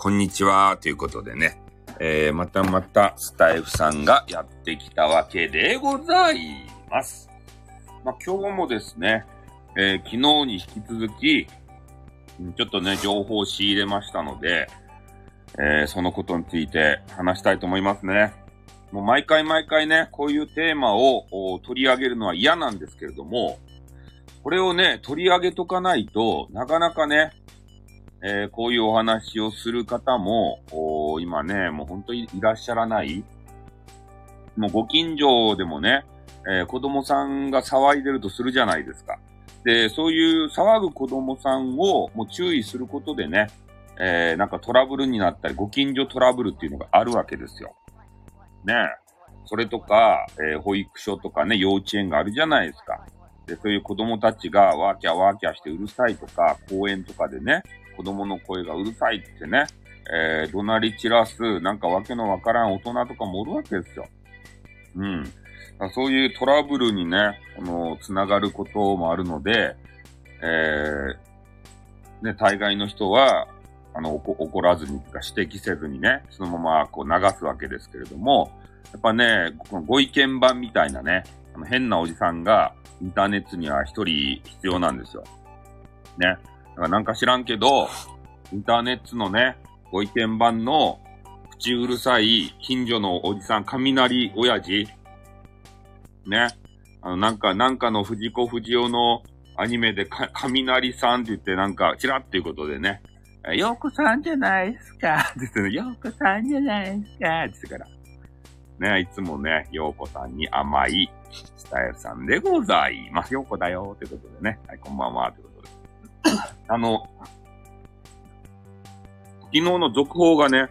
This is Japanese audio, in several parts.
こんにちは。ということでね、えー、またまたスタイフさんがやってきたわけでございます。まあ、今日もですね、えー昨日に引き続き、ちょっとね、情報を仕入れましたので、えーそのことについて話したいと思いますね。もう毎回毎回ね、こういうテーマを取り上げるのは嫌なんですけれども、これをね、取り上げとかないとなかなかね、えーこういうお話をする方も、今ね、もう本当にいらっしゃらない。もうご近所でもね、えー子供さんが騒いでるとするじゃないですか。で、そういう騒ぐ子供さんをもう注意することでね、えーなんかトラブルになったり、ご近所トラブルっていうのがあるわけですよ。ね。それとか、え保育所とかね、幼稚園があるじゃないですか。で、そういう子供たちがワーキャーワーキャーしてうるさいとか、公園とかでね、子供の声がうるさいってね、えー怒鳴り散らす、なんかわけのわからん大人とかもおるわけですよ。うん。そういうトラブルにね、この、つながることもあるので、えー、ね、大概の人は、あの、怒らずに、とか指摘せずにね、そのままこう流すわけですけれども、やっぱね、このご意見番みたいなね、あの変なおじさんがインターネットには一人必要なんですよ。ね。かなんか知らんけど、インターネットのね、ご意見番の口うるさい近所のおじさん、雷親父、ね。あの、なんか、なんかの藤子不二雄のアニメでか、雷さんって言ってなんか、チラっていうことでね、ようこさんじゃないですかって言ってね、ようこさんじゃないですかって言ってから。ね、いつもね、ようこさんに甘いスタイルさんでございます。ようこだよということでね。はい、こんばんはということで。あの、昨日の続報がね、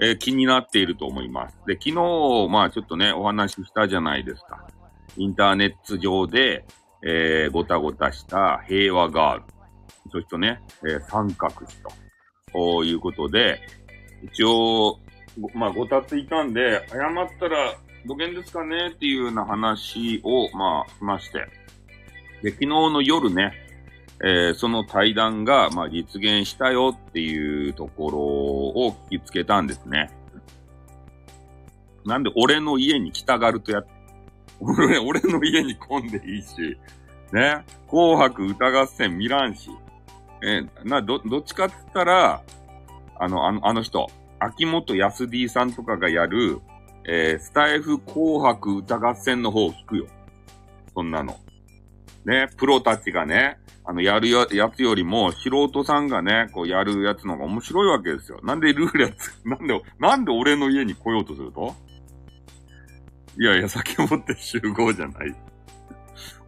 えー気になっていると思います。で、昨日、まあちょっとね、お話ししたじゃないですか。インターネット上で、えーごたごたした平和ガール。そしてね、えー三角詞と、こういうことで、一応、まあ、ごたついたんで、謝ったら、どげんですかね？っていうような話を、まあ、しまして。で、昨日の夜ね、えーその対談が、まあ、実現したよっていうところを聞きつけたんですね。なんで、俺の家に来たがるとやっ、俺、俺の家に来んでいいし、ね、紅白歌合戦見らんし、えーな、ど、どっちかって言ったら、あの、あの、あの人、秋元康 D さんとかがやる、えースタイフ紅白歌合戦の方を聞くよ。そんなの。ね、プロたちがね、あの、やるやつよりも、素人さんがね、こうやるやつの方が面白いわけですよ。なんでルールやつ、なんで、なんで俺の家に来ようとすると？いやいや、酒持って集合じゃない。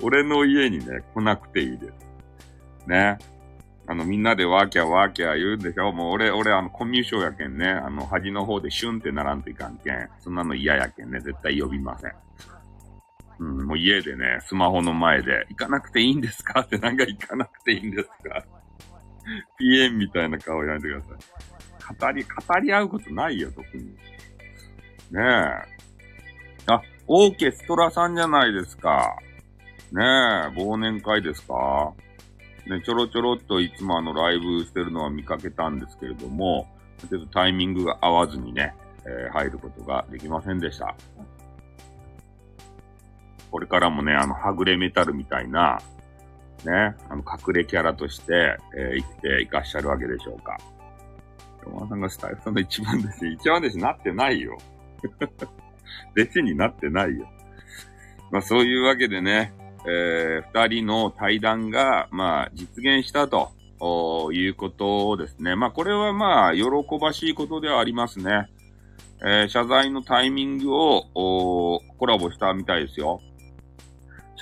俺の家にね、来なくていいです。ね。あの、みんなでワーキャーワーキャー言うんでしょ？もう俺、俺、あの、コミュ障やけんね。あの、端の方でシュンってならんといかんけん。そんなの嫌やけんね。絶対呼びません。うん、もう家でね、スマホの前で、行かなくていいんですか？ってなんか行かなくていいんですか ?PM みたいな顔やめてください。語り、語り合うことないよ、特に。ねえ。あ、オーケストラさんじゃないですか。ねえ、忘年会ですか？ね、ちょろちょろっといつもあのライブしてるのは見かけたんですけれども、ちょっとタイミングが合わずにね、えー入ることができませんでした。これからもね、あの、はぐれメタルみたいな、ね、あの、隠れキャラとして、えー生きていかっしゃるわけでしょうか。山田さんがスタイフさんの一番弟子、一番弟子なってないよ。弟子になってないよ。まあそういうわけでね、えー二人の対談が、まあ実現したということですね。まあこれはまあ喜ばしいことではありますね。えー謝罪のタイミングをコラボしたみたいですよ。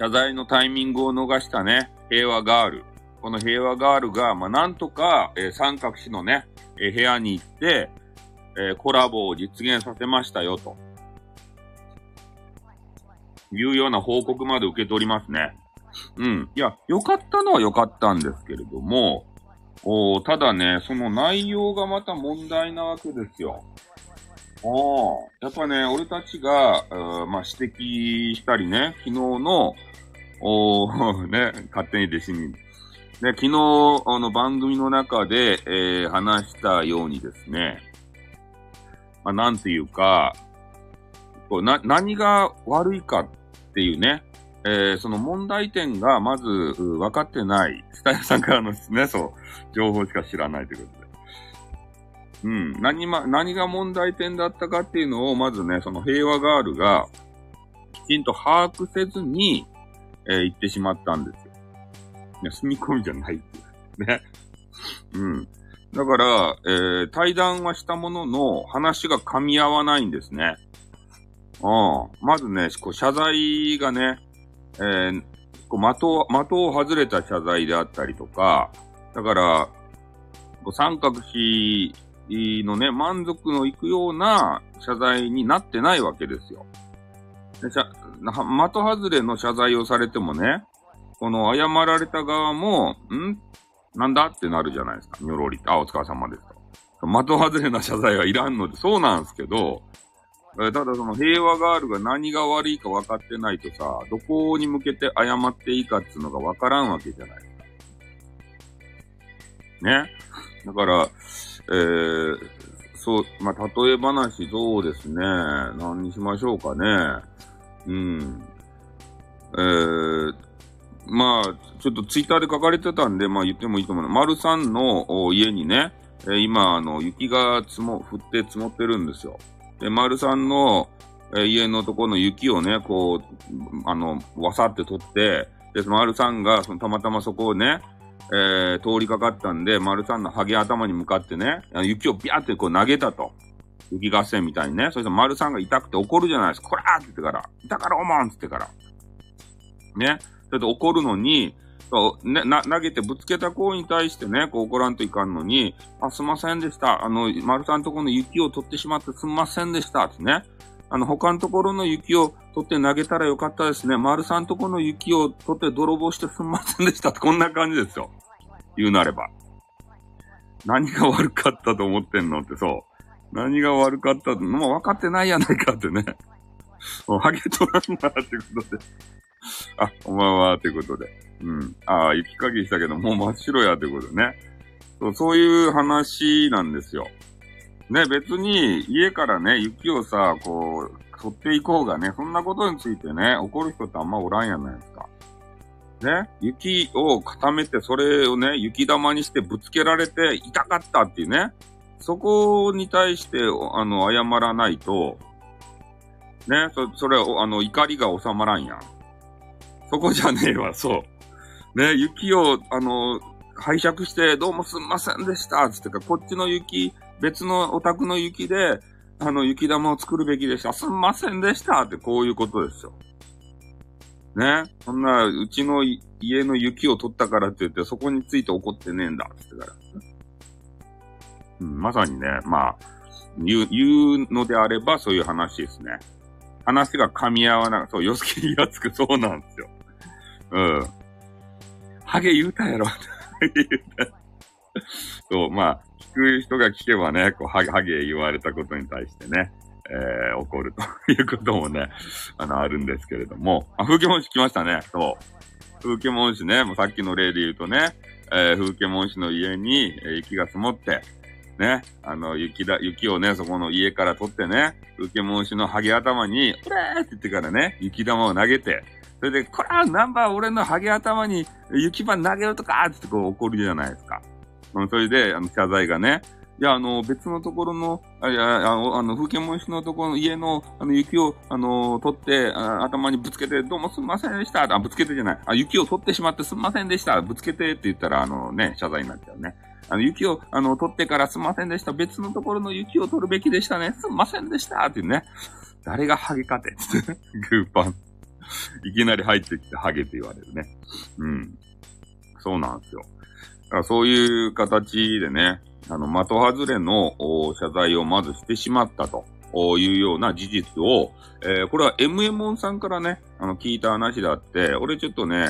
謝罪のタイミングを逃したね、平和ガール。この平和ガールが、まあ、なんとか、えー三角氏のね、えー部屋に行って、えーコラボを実現させましたよ、と。いうような報告まで受け取りますね。うん。いや、良かったのは良かったんですけれども、おただね、その内容がまた問題なわけですよ。おーやっぱね、俺たちが、うーまあ、指摘したりね、昨日の、おーね、勝手に弟子に、で、昨日、あの、番組の中で、えー、話したようにですね、まあ、なんていうか、こうな、何が悪いかっていうね、えー、その問題点がまず分かってない、スタイルさんからのすね、そう、情報しか知らないということで。うん、何ま、何が問題点だったかっていうのを、まずね、その平和ガールが、きちんと把握せずに、えー、言ってしまったんですよ。いや、住み込みじゃないっていう。ね。うん。だから、えー、対談はしたものの、話が噛み合わないんですね。うん。まずね、こう謝罪がね、えー、こう的を、的を外れた謝罪であったりとか、だから、こう三角詞のね、満足のいくような謝罪になってないわけですよ。で的外れの謝罪をされてもね、この謝られた側も、ん？なんだってなるじゃないですか。にょろりあ、お疲れ様ですと。的外れな謝罪はいらんので、そうなんですけど、ただその平和ガールが何が悪いか分かってないとさ、どこに向けて謝っていいかっていうのが分からんわけじゃない。ね？だから、えー、そう、まあ、例え話、そうですね。何にしましょうかね。うん。えー、まあ、ちょっとツイッターで書かれてたんで、まあ言ってもいいと思うの。丸さんの家にね、え今、あの、雪が積も、降って積もってるんですよ。で、丸さんの、え家のところの雪をね、こう、あの、わさって取って、で、その丸さんが、そのたまたまそこをね、えー、通りかかったんで、丸さんのハゲ頭に向かってね、雪をビャーってこう投げたと。雪合戦みたいにね。そしたら丸さんが痛くて怒るじゃないですか。こらーって言ってから。痛からおまんって言ってから。ね。それで怒るのに、そうね、な、投げてぶつけた子に対してね、こう怒らんといかんのに、あ、すんませんでした。あの、丸さんとこの雪を取ってしまってすんませんでした。ってね。あの、他のところの雪を取って投げたらよかったですね。丸さんとこの雪を取って泥棒してすんませんでしたこんな感じですよ。言うなれば。何が悪かったと思ってんのってそう。何が悪かったってもう分かってないやないかってね。もうハゲとらんなってことで。あ、お前は、ということで。うん。ああ、雪かきしたけど、もう真っ白や、ということでね。そう、そういう話なんですよ。ね、別に家からね、雪をさ、こう、取っていこうがね、そんなことについてね、怒る人ってあんまおらんやないですか。ね、雪を固めて、それをね、雪玉にしてぶつけられて痛かったっていうね、そこに対して、あの、謝らないと、ね、そ、それ、あの、怒りが収まらんやん。そこじゃねえわ、そう。ね、雪を、あの、拝借して、どうもすんませんでした、つってか、こっちの雪、別のお宅の雪で、あの、雪玉を作るべきでした。すんませんでしたって、こういうことですよ。ね。そんな、うちの家の雪を取ったからって言って、そこについて怒ってねえんだ、つってから。まさにね、まあ、言う、言うのであればそういう話ですね。話が噛み合わない。そう、よすきにやつくそうなんですよ。うん。ハゲ言うたやろ。ハゲ言うた。そう、まあ、聞く人が聞けばね、こう、ハゲ、ハゲ言われたことに対してね、えー、起こるということもね、あの、あるんですけれども。あ、風景文字来ましたね。そう。風景文字ね、もうさっきの例で言うとね、えー、風景文字の家に、えー、雪が積もって、ね、あの、雪だ、雪をね、そこの家から取ってね、風景文字のハゲ頭に、うれーって言ってからね、雪玉を投げて、それで、こら、ナンバー俺のハゲ頭に雪板投げるとかってこう怒るじゃないですか。うん、それで、あの、謝罪がね、いや、あの、別のところの、あいや、あの、あの風景文字のところの家の、あの、雪を、あの、取って、あ頭にぶつけて、どうもすんませんでした。あ、ぶつけてじゃない。あ、雪を取ってしまってすんませんでした。ぶつけてって言ったら、あのね、謝罪になっちゃうね。あの、雪を、あの、取ってからすんませんでした。別のところの雪を取るべきでしたね。すんませんでした。っていうね。誰がハゲかて。グーパン。いきなり入ってきてハゲって言われるね。うん。そうなんですよ。だからそういう形でね、あの、的外れの謝罪をまずしてしまったというような事実を、えー、これは MM さんからね、あの、聞いた話であって、俺ちょっとね、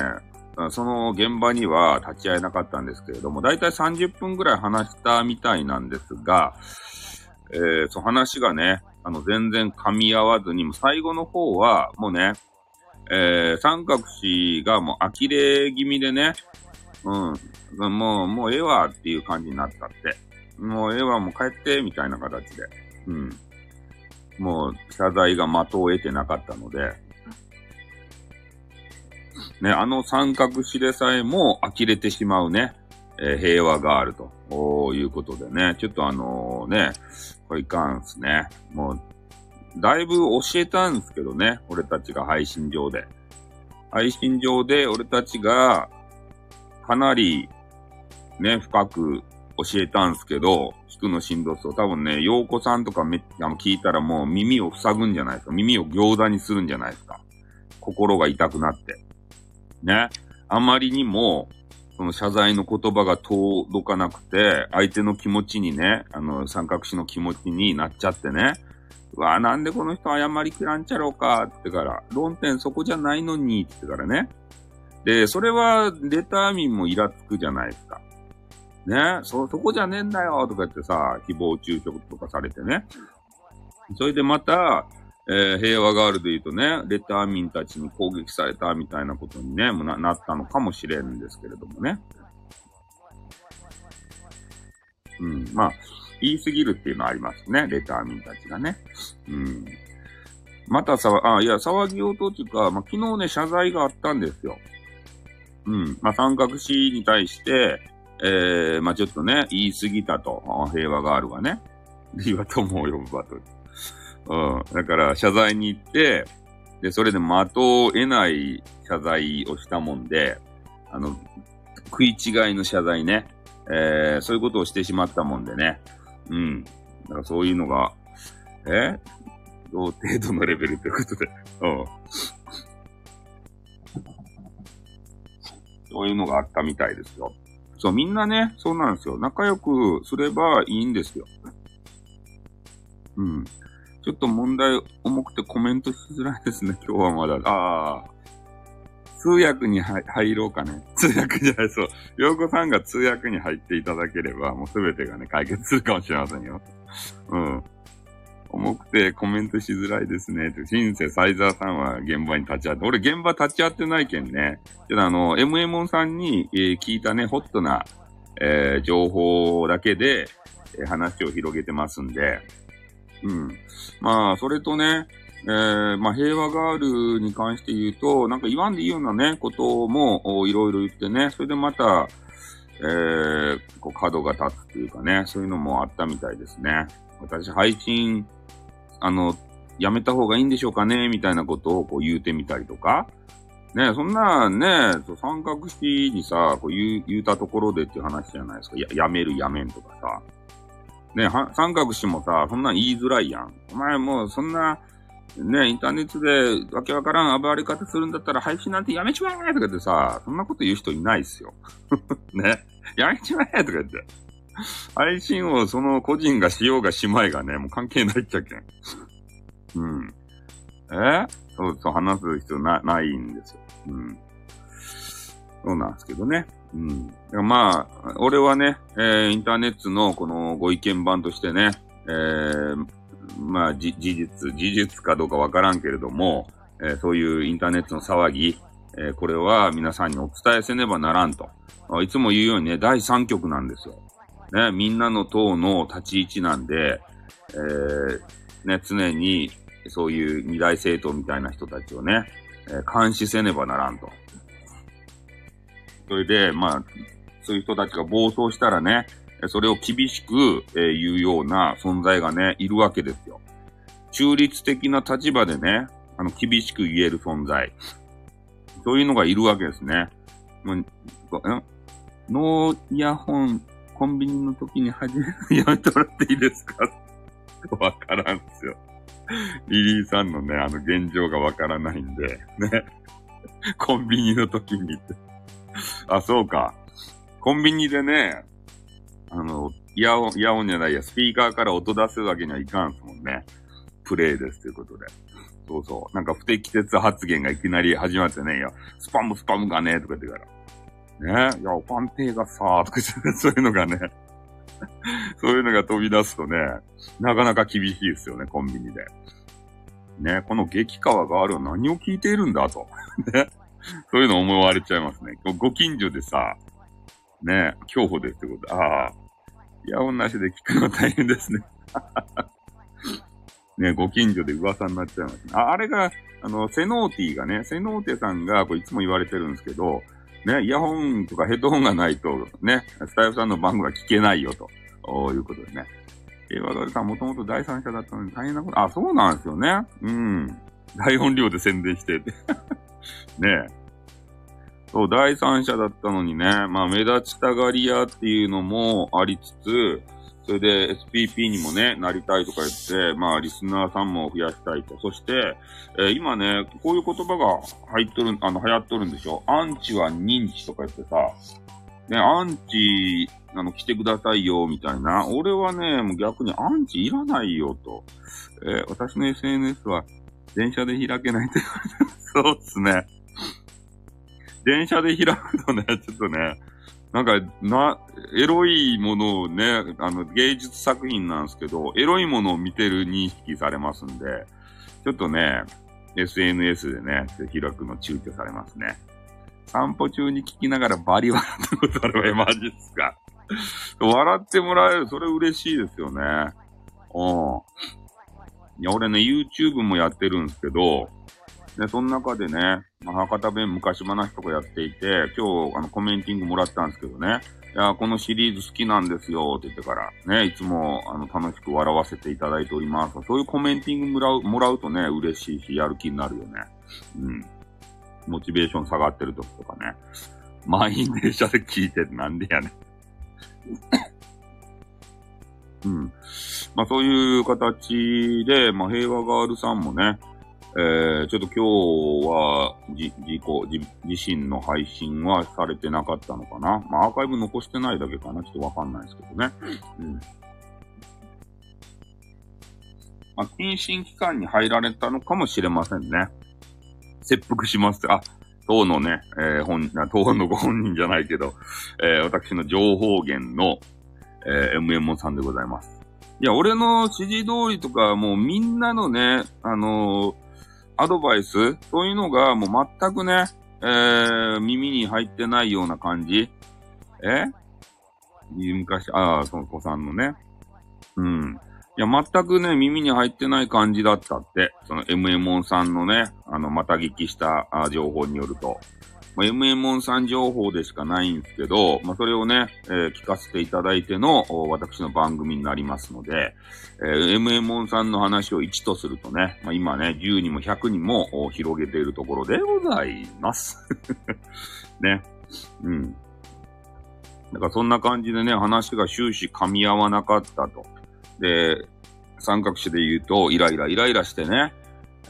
その現場には立ち会えなかったんですけれども、だいたい30分ぐらい話したみたいなんですが、えー、その話がね、あの、全然噛み合わずに、も最後の方は、もうね、えー、三角詞がもう呆れ気味でね、うん。もう、もうええわっていう感じになったって。もうええわ、もう帰って、みたいな形で。うん。もう、謝罪が的を得てなかったので、ね、あの三角詞でさえも呆れてしまうね、えー、平和があるということでね、ちょっとあのーね、これいかんすね。もう、だいぶ教えたんですけどね、俺たちが配信上で。配信上で俺たちがかなりね、深く教えたんすけど、聞くのしんどそう。多分ね、洋子さんとかめあの聞いたらもう耳を塞ぐんじゃないですか。耳を餃子にするんじゃないですか。心が痛くなって。ね。あまりにも、その謝罪の言葉が届かなくて、相手の気持ちにね、あの、三角詞の気持ちになっちゃってね。うわなんでこの人謝りきらんちゃろうかってから、論点そこじゃないのにってからね。で、それは、レター民もイラつくじゃないですか。ね、そ、そこじゃねえんだよとか言ってさ、誹謗中傷とかされてね。それでまた、えー、平和ガールで言うとね、レター民たちに攻撃されたみたいなことにね、もななったのかもしれんですけれどもね。うん、まあ、言い過ぎるっていうのはありますね、レター民たちがね。うん。またさ、あ、いや、騒ぎ音っていうか、まあ、昨日ね、謝罪があったんですよ。うん。まあ、三角詞に対して、えー、まあ、ちょっとね、言い過ぎたと、平和ガールがね。岩友を呼ぶバトル。うん。だから、謝罪に行って、で、それで的を得ない謝罪をしたもんで、あの、食い違いの謝罪ね。えー、そういうことをしてしまったもんでね。うん。だからそういうのが、え？同程度のレベルということで。うん。そういうのがあったみたいですよ。そう、みんなね、そうなんですよ。仲良くすればいいんですよ。うん。ちょっと問題重くてコメントしづらいですね、今日はまだ。ああ。通訳に入ろうかね。通訳じゃない、そう。洋子さんが通訳に入っていただければ、もうすべてがね、解決するかもしれませんよ。うん。重くてコメントしづらいですね。シンセ、サイザーさんは現場に立ち会って、俺現場立ち会ってないけんね。ちょっとあの、MM さんに、えー、聞いたね、ホットな、えー、情報だけで、えー、話を広げてますんで、うん。まあ、それとね、えー、まあ、平和ガールに関して言うと、なんか言わんでいいようなね、こともいろいろ言ってね、それでまた、えー、こう角が立つっていうかね、そういうのもあったみたいですね。私、配信、あの、やめた方がいいんでしょうかねみたいなことをこう言うてみたりとか。ねそんなね、三角式にさ、こう言う、言うたところでっていう話じゃないですか。や、やめるやめんとかさ。ね三角詞もさ、そんなん言いづらいやん。お前もうそんな、ねインターネットでわけわからん暴れ方するんだったら配信なんてやめちまえとか言ってさ、そんなこと言う人いないっすよ。ね。やめちまえとか言って。配信をその個人がしようがしまいがね、もう関係ないっちゃけん。うん。え？そうそう、話す必要な、ないんですよ。うん。そうなんですけどね。うん。まあ、俺はね、えー、インターネットのこのご意見版としてね、えー、まあ、事実、事実かどうかわからんけれども、えー、そういうインターネットの騒ぎ、えー、これは皆さんにお伝えせねばならんと。いつも言うようにね、第3局なんですよ。ね、みんなの党の立ち位置なんで、えー、ね、常にそういう二大政党みたいな人たちをね、えー、監視せねばならんと。それで、まあ、そういう人たちが暴走したらね、それを厳しく、えー、言うような存在がね、いるわけですよ。中立的な立場でね、あの、厳しく言える存在。そういうのがいるわけですね。もう、ノーイヤホンコンビニの時に始めやめてもらっていいですか？わからんすよ。リリーさんのね、あの現状がわからないんで、ね。コンビニの時にって。あ、そうか。コンビニでね、あの、イヤホン、イヤホンじゃないや、スピーカーから音出すわけにはいかんすもんね。プレイですということで。そうそう。なんか不適切発言がいきなり始まってね、いや、スパムスパムがね、とか言ってから。ね？いや、おパンテーがさ、とか言って そういうのがね、そういうのが飛び出すとね、なかなか厳しいですよね、コンビニで。ね、この激川があるは何を聞いているんだと。ね？そういうの思われちゃいますね。ご近所でさ、ね、競歩でってこと。ああ。イヤホンなしで聞くの大変ですね。ね、ご近所で噂になっちゃいますね。あ、あれが、あの、セノーティがね、セノーテさんが、これいつも言われてるんですけど、ね、イヤホンとかヘッドホンがないと、ね、スタイフさんの番組は聞けないよと、いうことでね。えー、和田さんもともと第三者だったのに大変なこと、あ、そうなんですよね。うん。大音量で宣伝して。ねえ。そう、第三者だったのにね、まあ、目立ちたがり屋っていうのもありつつ、それで SPP にもね、なりたいとか言って、まあ、リスナーさんも増やしたいと。そして、えー今ね、こういう言葉が入っとる、あの、流行っとるんでしょアンチは認知とか言ってさ、ね、アンチ、あの、来てくださいよ、みたいな。俺はね、もう逆にアンチいらないよ、と。えー私の SNS は電車で開けないって言われて。そうっすね。電車で開くとね、ちょっとね、なんか、な、エロいものをね、あの、芸術作品なんですけど、エロいものを見てる認識されますんで、ちょっとね、SNS でね、開くの躊躇されますね。散歩中に聞きながらバリ笑ったことあるわ、マジっすか。笑ってもらえる、それ嬉しいですよね。うん。いや、俺ね、YouTube もやってるんですけど、で、その中でね、ま、博多弁昔話とかやっていて、今日、あの、コメンティングもらったんですけどね、いや、このシリーズ好きなんですよ、って言ってから、ね、いつも、あの、楽しく笑わせていただいております。そういうコメンティングもらう、もらうとね、嬉しいし、やる気になるよね。うん。モチベーション下がってる時とかね。満員電車で聞いてなんでやね。うん。まあそういう形で、まあ平和ガールさんもね、えー、ちょっと今日は、じ、自己、自、自身の配信はされてなかったのかな。まあアーカイブ残してないだけかな。ちょっとわかんないですけどね。うん。まあ、謹慎期間に入られたのかもしれませんね。切腹します。あ、当のね、えー、本、当のご本人じゃないけど、えー、私の情報源の、えー、MMO さんでございます。いや、俺の指示通りとか、もうみんなのね、あのーアドバイスそういうのがもう全くね、えー、耳に入ってないような感じえ？昔、ああ、その子さんのね。うん。いや、全くね、耳に入ってない感じだったって。その MMON さんのね、あの、また聞きした情報によると。まあ、MMON さん情報でしかないんですけど、まあ、それをね、えー聞かせていただいての、私の番組になりますので、えー、MMON さんの話を1とするとね、まあ、今ね、10にも100にも広げているところでございます。ね。うん。だからそんな感じでね、話が終始噛み合わなかったと。で、三角詞で言うと、イライラ、イライラしてね、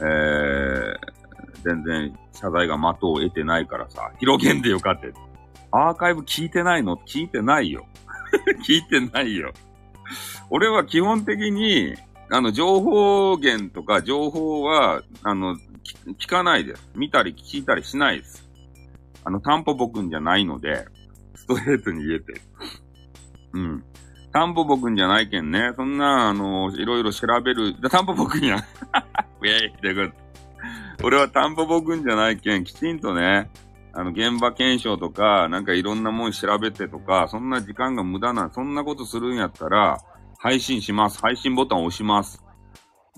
えー、全然謝罪が的を得てないからさ、広げんでよかって。アーカイブ聞いてないの？聞いてないよ。聞いてないよ。俺は基本的に、あの、情報源とか情報は、あの、聞かないです。見たり聞いたりしないです。あの、タンポポくんじゃないので、ストレートに言えて。うん。タンポポくんじゃないけんね。そんな、あの、いろいろ調べる。タンポポくんや。ウェイってこと。俺はタンポポくんじゃないけん、きちんとね、あの、現場検証とか、なんかいろんなもん調べてとか、そんな時間が無駄な、そんなことするんやったら、配信します。配信ボタン押します。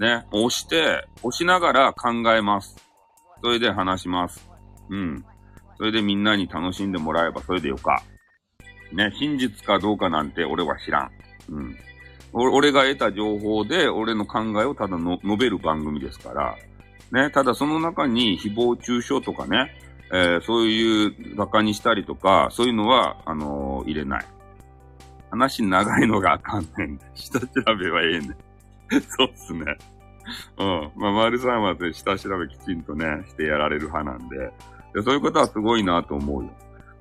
ね、押して、押しながら考えます。それで話します。うん。それでみんなに楽しんでもらえばそれでよか。ね、真実かどうかなんて俺は知らん。うん。俺が得た情報で俺の考えをただの述べる番組ですから。ね、ただその中に誹謗中傷とかね、えーそういう馬鹿にしたりとか、そういうのは、あのー入れない。話長いのがあかんねん。下調べはええねん。そうっすね。うん。まあ、丸さんはね下調べきちんとね、してやられる派なんで。でそういうことはすごいなと思うよ。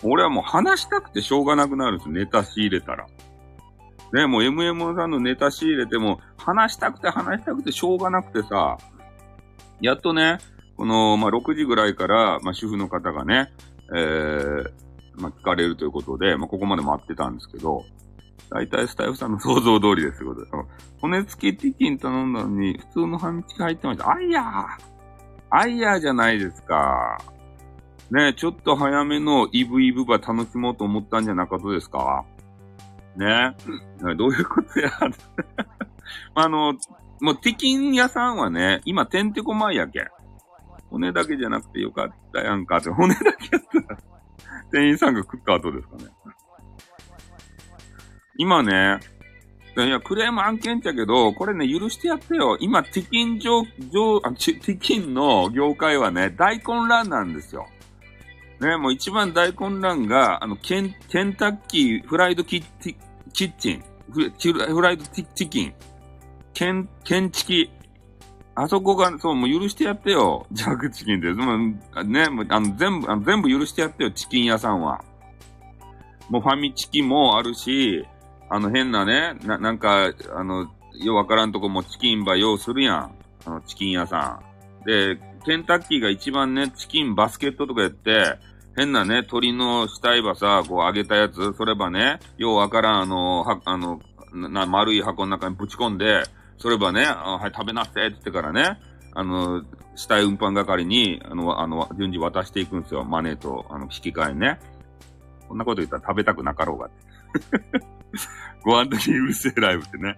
俺はもう話したくてしょうがなくなるんですよ。ネタ仕入れたら。ね、もう MM さんのネタ仕入れても、話したくて話したくてしょうがなくてさ、やっとね、この、まあ、6時ぐらいから、まあ、主婦の方がね、えー、まあ、聞かれるということで、まあ、ここまで待ってたんですけど、大体スタイフさんの想像通りですということで、あの骨付きチキン頼んだのに、普通の半チキ入ってました。あいやーあいやーじゃないですか。ね、ちょっと早めのイブイブば楽しもうと思ったんじゃなかったですかね。どういうことや。あの、もう、ティキン屋さんはね、今、てんてこまいやけん。骨だけじゃなくてよかったやんかって、骨だけやったら、店員さんが食った後ですかね。今ね、いや、クレーム案件ちゃけど、これね、許してやってよ。今、ティキン上、上、あ、ティキンの業界はね、大混乱なんですよ。ね、もう一番大混乱が、あの、ケン、ケンタッキーフライドキッチキッチン、フライドティキン、ケン、ケンチキ、あそこが、そう、もう許してやってよ。ジャークチキンで。もう、ね、もう、あの、全部、あの、全部許してやってよ、チキン屋さんは。もうファミチキもあるし、あの、変なね、な、なんか、あの、ようわからんとこもチキンば用するやん。あの、チキン屋さん。で、ケンタッキーが一番ね、チキンバスケットとかやって、変なね、鳥の死体ばさ、こう揚げたやつ、そればね、ようわからん、あの、は、あの、な、丸い箱の中にぶち込んで、そればね、はい、食べなってって言ってからね、あの、死体運搬係に、あの、あの、順次渡していくんですよ。マネーと、あの、引き換えね。こんなこと言ったら食べたくなかろうが。ご飯時にうるせえライブってね。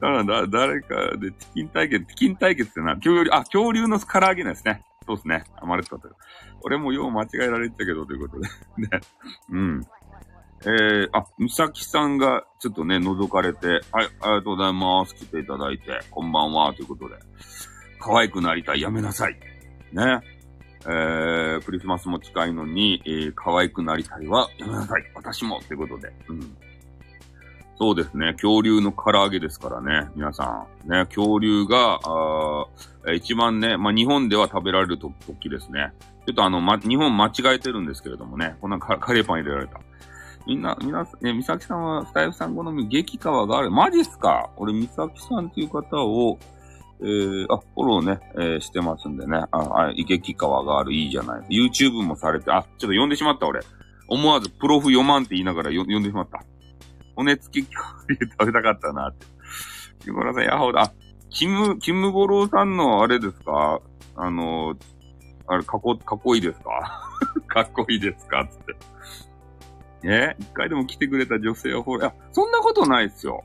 ただだ、誰かで、チキン対決、チキン対決ってな、恐竜、あ、恐竜の唐揚げなんですね。そうですね。あまり使った俺もよう間違えられてたけど、ということで。ね。うん。えー、あ、みさきさんがちょっとね、覗かれて、はい、ありがとうございます。来ていただいて、こんばんは、ということで。可愛くなりたい、やめなさい。ね。えー、クリスマスも近いのに、えー、可愛くなりたいは、やめなさい。私も、ということで。うん。そうですね。恐竜の唐揚げですからね。皆さん。ね、恐竜が、あ一番ね、まあ、日本では食べられると時ですね。ちょっとあの、ま、日本間違えてるんですけれどもね。こんなカレーパン入れられた。みんな、みな、ね、みさきさんはスタイフさん好み激川がある。マジっすか？俺、みさきさんっていう方を、えー、あ、フォローね、えー、してますんでね。あ、あ、激川がある。いいじゃない。YouTube もされて、あ、ちょっと読んでしまった俺。思わずプロフ読まんって言いながら読んでしまった。骨付き恐竜食べたかったなって。木村さん、やほだ。あ、キム、キムゴロウさんのあれですか？あの、あれ、かこ、かっこいいですか？かっこいいですか？つって。え一回でも来てくれた女性はほら、いや、そんなことないっすよ。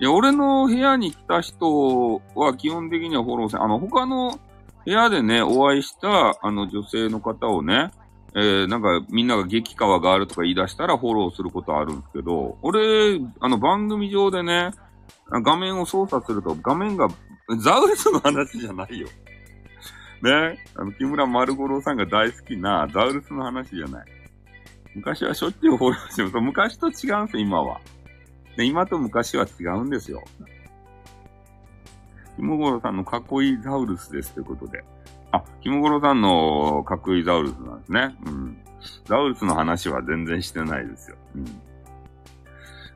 いや、俺の部屋に来た人は基本的にはフォローせん。あの、他の部屋でね、お会いした、あの、女性の方をね、えー、なんかみんなが激川があるとか言い出したらフォローすることあるんですけど、俺、あの番組上でね、画面を操作すると画面がザウルスの話じゃないよ。ね。あの、木村丸五郎さんが大好きなザウルスの話じゃない。昔はしょっちゅうフォローしてます。昔と違うんですよ、今は。ね、今と昔は違うんですよ。木村五郎さんのかっこいいザウルスですということで。あ、キムゴロさんのかっこいいザウルスなんですね。うん。ザウルスの話は全然してないですよ。うん。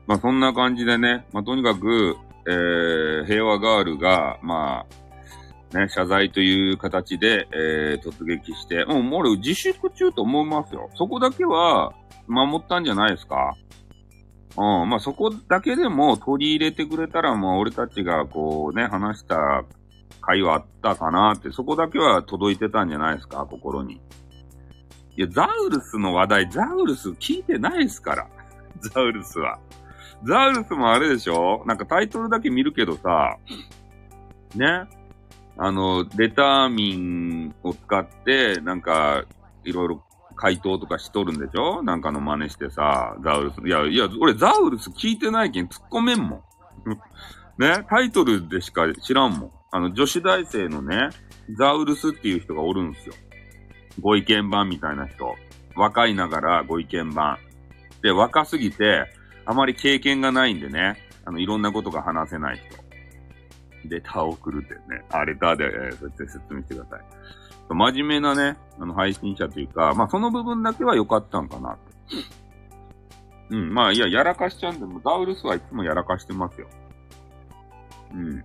まあそんな感じでね、まあとにかく、えー、平和ガールが、まあ、ね、謝罪という形で、えー、突撃して、もう、俺自粛中と思いますよ。そこだけは守ったんじゃないですかうん、まあそこだけでも取り入れてくれたら、もう俺たちがこうね、話した会話あったかなって、そこだけは届いてたんじゃないですか、心に。いや、ザウルスの話題、ザウルス聞いてないですから。ザウルスは。ザウルスもあれでしょ？なんかタイトルだけ見るけどさ、ね？あの、レターミンを使って、なんか、いろいろ回答とかしとるんでしょ？なんかの真似してさ、ザウルス。いや、いや、俺ザウルス聞いてないけん突っ込めんもん。ね？タイトルでしか知らんもん。あの、女子大生のね、ザウルスっていう人がおるんすよ。ご意見番みたいな人。若いながらご意見番。で、若すぎて、あまり経験がないんでね、あの、いろんなことが話せない人。レタを送るってね。あ、レターで、えー、説明してください。真面目なね、あの、配信者というか、まあ、その部分だけは良かったんかなって。うん、まあ、いや、やらかしちゃうんで、もザウルスはいつもやらかしてますよ。うん。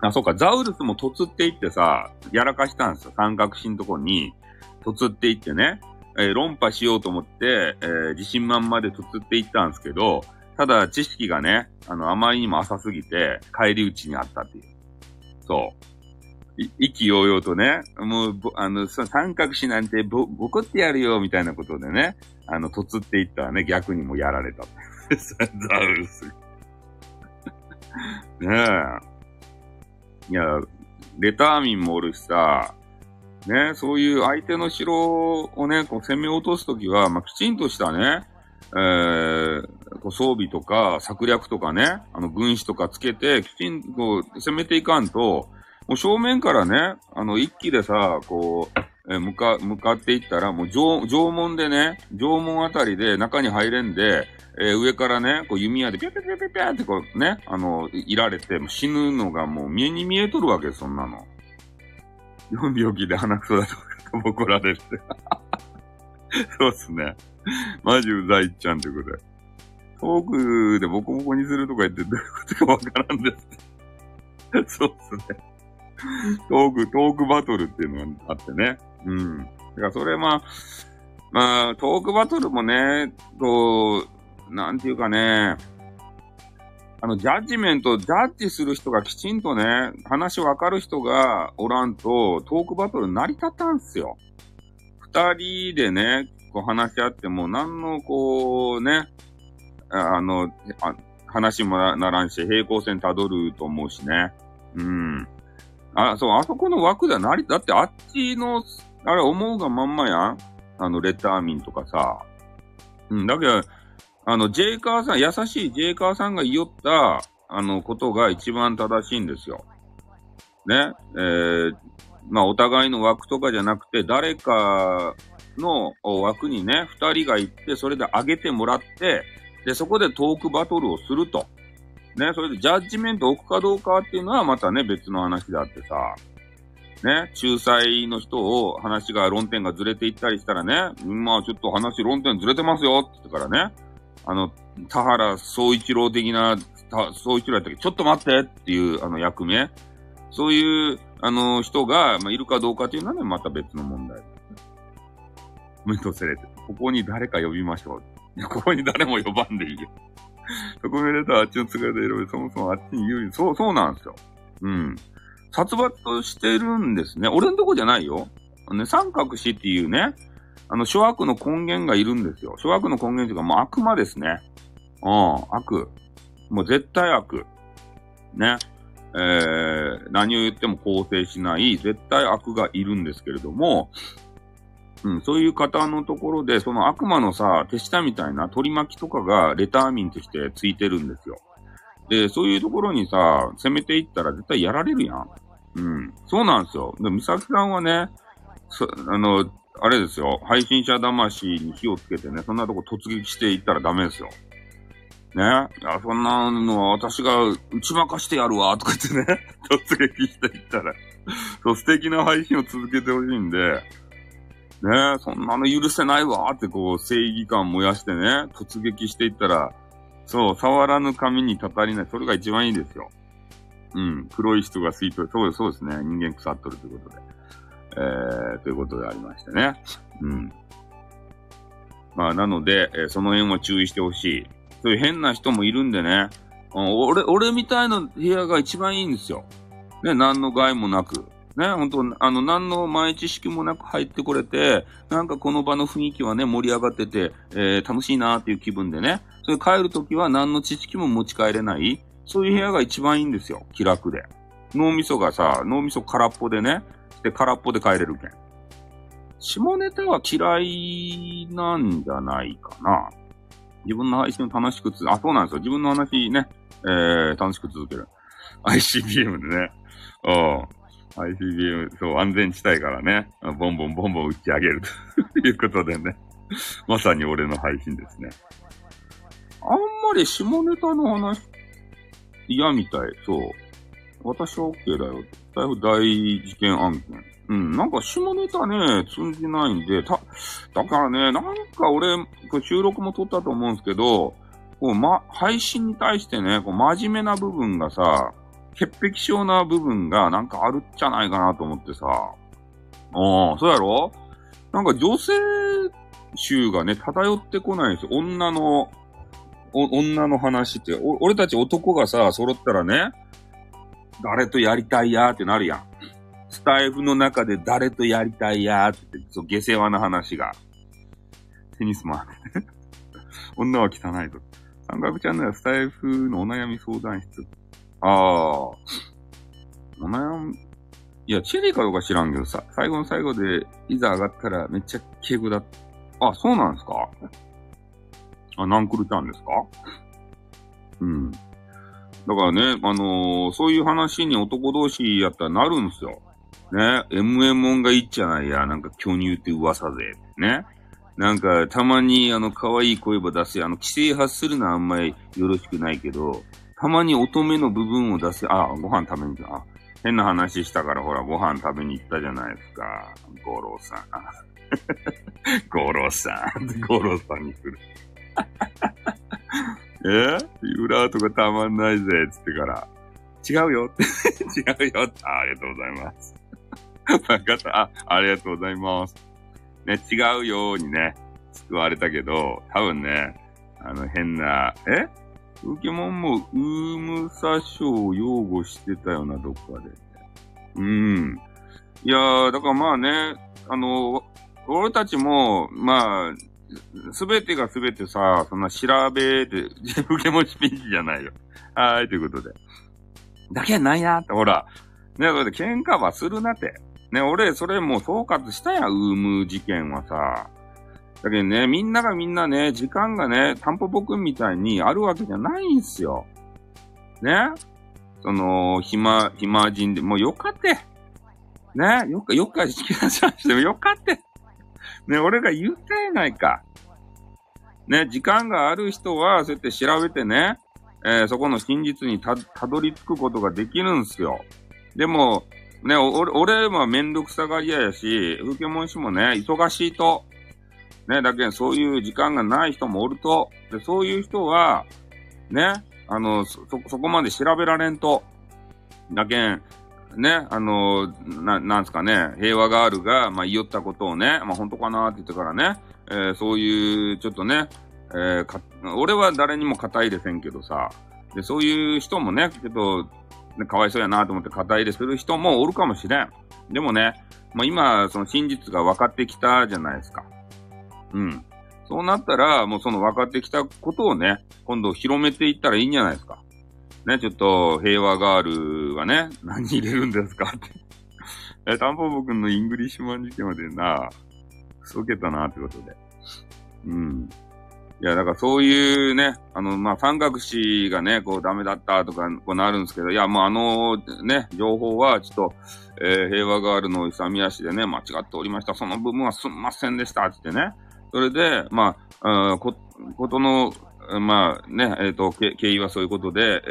あ、そうか、ザウルスも突っていってさ、やらかしたんですよ。三角詞のとこに、突っていってね、えー、論破しようと思って、えー、自信満々で突っていったんですけど、ただ知識がね、あの、あまりにも浅すぎて、帰り討ちにあったっていう。そう。意気揚々とね、もう、あの、三角詞なんてぼ、ぼこってやるよ、みたいなことでね、あの、とつっていったらね、逆にもやられた。ザウルス。ねえ。いや、レターミンもおるしさ、ね、そういう相手の城をね、こう攻め落とすときは、まあ、きちんとしたね、えー、こう装備とか策略とかね、あの軍師とかつけて、きちんと攻めていかんと、もう正面からね、あの一気でさ、こう、えー、向か、向かっていったら、もう城、城門でね、城門あたりで中に入れんで、えー、上からね、こう弓矢でピャピャピャピャピャってこうね、あの、いられて、も死ぬのがもう見えに見えとるわけ、そんなの。4病気で鼻くそだとか怒られるって。そうっすね。マジうざいっちゃんってことで。トークでボコボコにするとか言ってどういうことかわからんですって。そうっすね。トーク、トークバトルっていうのがあってね。うん。だからそれまあ、まあ、トークバトルもね、こう、なんていうかね、あの、ジャッジメント、ジャッジする人がきちんとね、話わかる人がおらんと、トークバトル成り立たんすよ。二人でね、こう話し合っても、何のこう、ね、あの、あ話もならんし、平行線辿ると思うしね。うん。あ、そう、あそこの枠ではなり、だってあっちの、あれ思うがまんまやんあの、レターミンとかさ。うん、だけど、あの、ジェイカーさん、優しいジェイカーさんが言おった、あの、ことが一番正しいんですよ。ね。えー、まあ、お互いの枠とかじゃなくて、誰かの枠にね、二人が行って、それで上げてもらって、で、そこでトークバトルをすると。ね、それでジャッジメント置くかどうかっていうのはまたね、別の話であってさ。ね、仲裁の人を話が論点がずれていったりしたらね、まあちょっと話論点ずれてますよって言ってからね、あの、田原総一郎的な、総一郎やったっけちょっと待ってっていう、あの、役目。そういう、あの、人が、まあ、いるかどうかっていうのは、また別の問題。メントセレて、ここに誰か呼びましょう。ここに誰も呼ばんでいいよ。特命レターあっちの都合で選べ、そもそもあっちに言うそう、そうなんですよ。うん。殺伐としてるんですね。俺のとこじゃないよ。ね、三角死っていうね、あの、諸悪の根源がいるんですよ。諸悪の根源というか、もう悪魔ですね。うん、悪。もう絶対悪。ね。えー、何を言っても肯定しない絶対悪がいるんですけれども、うん、そういう方のところで、その悪魔のさ、手下みたいな取り巻きとかがレターミンとしてついてるんですよ。で、そういうところにさ、攻めていったら絶対やられるやん。うん。そうなんですよ。で、美咲さんはね、あの、あれですよ。配信者魂に火をつけてね、そんなとこ突撃していったらダメですよ。ね。いや、そんなのは私が打ち負かしてやるわ、とか言ってね、突撃していったら、そう、素敵な配信を続けてほしいんで、ねそんなの許せないわ、ってこう、正義感燃やしてね、突撃していったら、そう、触らぬ髪にたたりない。それが一番いいですよ。うん。黒い人が吸い取る。そうです、うですね。人間腐っとるということで。えー、ということでありましてね。うん。まあ、なので、えー、その辺は注意してほしい。そういう変な人もいるんでね。うん俺、俺みたいな部屋が一番いいんですよ。ね、何の害もなく。ね、本当あの、何の前知識もなく入ってこれて、なんかこの場の雰囲気はね、盛り上がってて、えー、楽しいなーっていう気分でね。それ帰るときは何の知識も持ち帰れない。そういう部屋が一番いいんですよ。気楽で。脳みそがさ、脳みそ空っぽでね、で、空っぽで帰れるけん。下ネタは嫌いなんじゃないかな。自分の配信を楽しくつ、あ、そうなんですよ。自分の話ね、えー、楽しく続ける。ICBM でね。うん。ICBM、そう、安全地帯からね、ボンボンボンボン打ち上げると いうことでね。まさに俺の配信ですね。あんまり下ネタの話、嫌みたい。そう。私は OK だよ。だいぶ大事件案件。うん、なんか下ネタね、通じないんで、た、だからね、なんか俺、これ収録も撮ったと思うんですけど、こう、ま、配信に対してね、こう、真面目な部分がさ、潔癖症な部分がなんかあるんじゃないかなと思ってさ。ああ、そうやろ？なんか女性臭がね、漂ってこないんですよ。女の、女の話って。俺たち男がさ、揃ったらね、誰とやりたいやーってなるやん。スタイフの中で誰とやりたいやーって、そう、下世話な話が。テニスマン。女は汚いと。三角チャンネルはスタイフのお悩み相談室。ああ。お悩み、いや、チェリーかどうか知らんけどさ、最後の最後で、いざ上がったらめっちゃ敬語だ。あ、そうなんですか？あ、ナンクルちゃんですか？うん。だからね、あのー、そういう話に男同士やったらなるんすよ。ね、MM モンがいいっちゃないや、なんか巨乳って噂で。ね。なんか、たまに、あの、可愛い声を出す。あの、規制発するのはあんまりよろしくないけど、たまに乙女の部分を出す。あ、ご飯食べに行く。あ、変な話したから、ほら、ご飯食べに行ったじゃないですか。五郎さん。五郎さん。五郎さんに来る。え？ビブラートがたまんないぜ、つってから。違うよって。違うよって。ありがとうございます。わかった。あ、ありがとうございます。ね、違うようにね、救われたけど、多分ね、あの変な、え？ウケモンもウームサショを擁護してたよな、どっかで。うん。いやー、だからまあね、あの、俺たちも、まあ、すべてがすべてさ、そんな調べて、ウケモンチピンチじゃないよ。はい、ということで。だけはなんやって、ほら。ね、これで喧嘩はするなって。ね、俺、それもう総括したやん、ウーム事件はさ。だけどね、みんながみんなね、時間がね、タンポポくんみたいにあるわけじゃないんすよ。ね？その、暇、暇人で、もうよかって。ね？よか、よか、引き出しましてもよかって。ね、俺が言ったやないか。ね、時間がある人は、そうやって調べてね、えー、そこの真実にた、たどり着くことができるんすよ。でも、ね、俺、俺はめんどくさがり屋やし、風景文氏もね、忙しいと。ね、だけどそういう時間がない人もおると。で、そういう人は、ね、あの、そ、そこまで調べられんと。だけん、ね、あの、な、なんすかね、平和ガールが、まあ、言ったことをね、まあ、本当かなって言ってからね、えー、そういう、ちょっとね、えー、か、俺は誰にも肩入れせんけどさ、で、そういう人もね、ちょかわいそうやなと思って肩入れする人もおるかもしれん。でもね、もう今、その真実が分かってきたじゃないですか。うん。そうなったら、もうその分かってきたことをね、今度広めていったらいいんじゃないですか。ね、ちょっと、平和ガールがね、何入れるんですかって え、タンポポ君のイングリッシュマン事件までな、そけたなってことで。うん。いや、だからそういうね、あの、まあ、三角詞がね、こうダメだったとか、こうなるんですけど、いや、もうあの、ね、情報はちょっと、えー、平和ガールの勇み足でね、間違っておりました。その部分はすんませんでした、ってね。それで、まあ、あこ、ことの、まあね、えっ、ー、と、経緯はそういうことで、え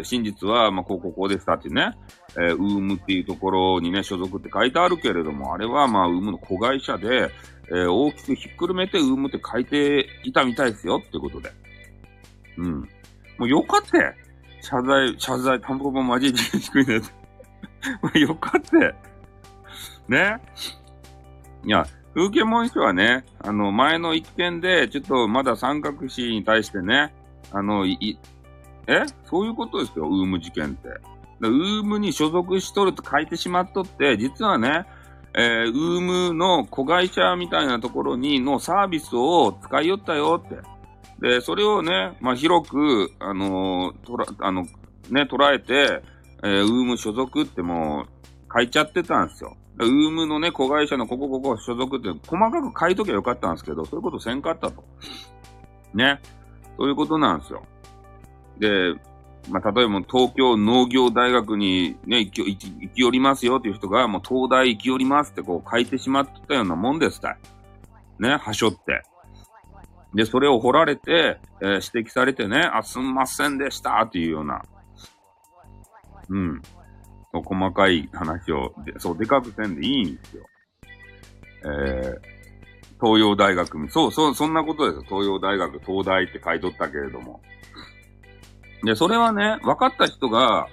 ー、真実は、まあ、こうこうこうでしたってね、えー、ウームっていうところにね、所属って書いてあるけれども、あれはまあ、ウームの子会社で、えー、大きくひっくるめてウームって書いていたみたいですよってことで。うん。もうよかった謝罪、謝罪、タンポポマジで低いね。もうよかったね。いや、風景文書はね、あの、前の一件で、ちょっとまだ三角詞に対してね、あの、い、え？そういうことですよ、ウーム事件って。ウームに所属しとると書いてしまっとって、実はね、えー、ウームの子会社みたいなところにのサービスを使いよったよって。で、それをね、まあ、広く、あのー、とら、あの、ね、捉えて、えー、ウーム所属ってもう書いちゃってたんですよ。ウームのね、子会社のここここ所属って細かく書いときゃよかったんですけど、そういうことせんかったと。ね。そういうことなんですよ。で、まあ、例えば東京農業大学にね、行き行き行き寄りますよっていう人が、もう東大行き寄りますってこう書いてしまったようなもんですたい。ね、はしょって。で、それを掘られて、えー、指摘されてね、あ、すんませんでしたっていうような、うん。細かい話を、でそう、でかくせんでいいんですよ。えー、東洋大学、そう、そう、そんなことですよ。東洋大学、東大って書いとったけれども。で、それはね、分かった人が、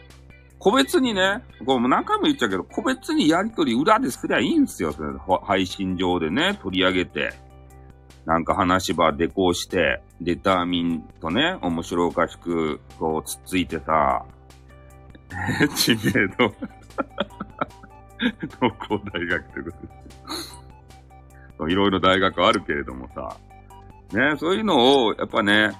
個別にね、こう何回も言っちゃうけど、個別にやりとり裏ですりゃいいんですよ。配信上でね、取り上げて。なんか話場でこうして、デターミンとね、面白おかしく、こう、つっついてさ、知名度東工大学ということで。いろいろ大学あるけれどもさ、ね、そういうのを、やっぱね、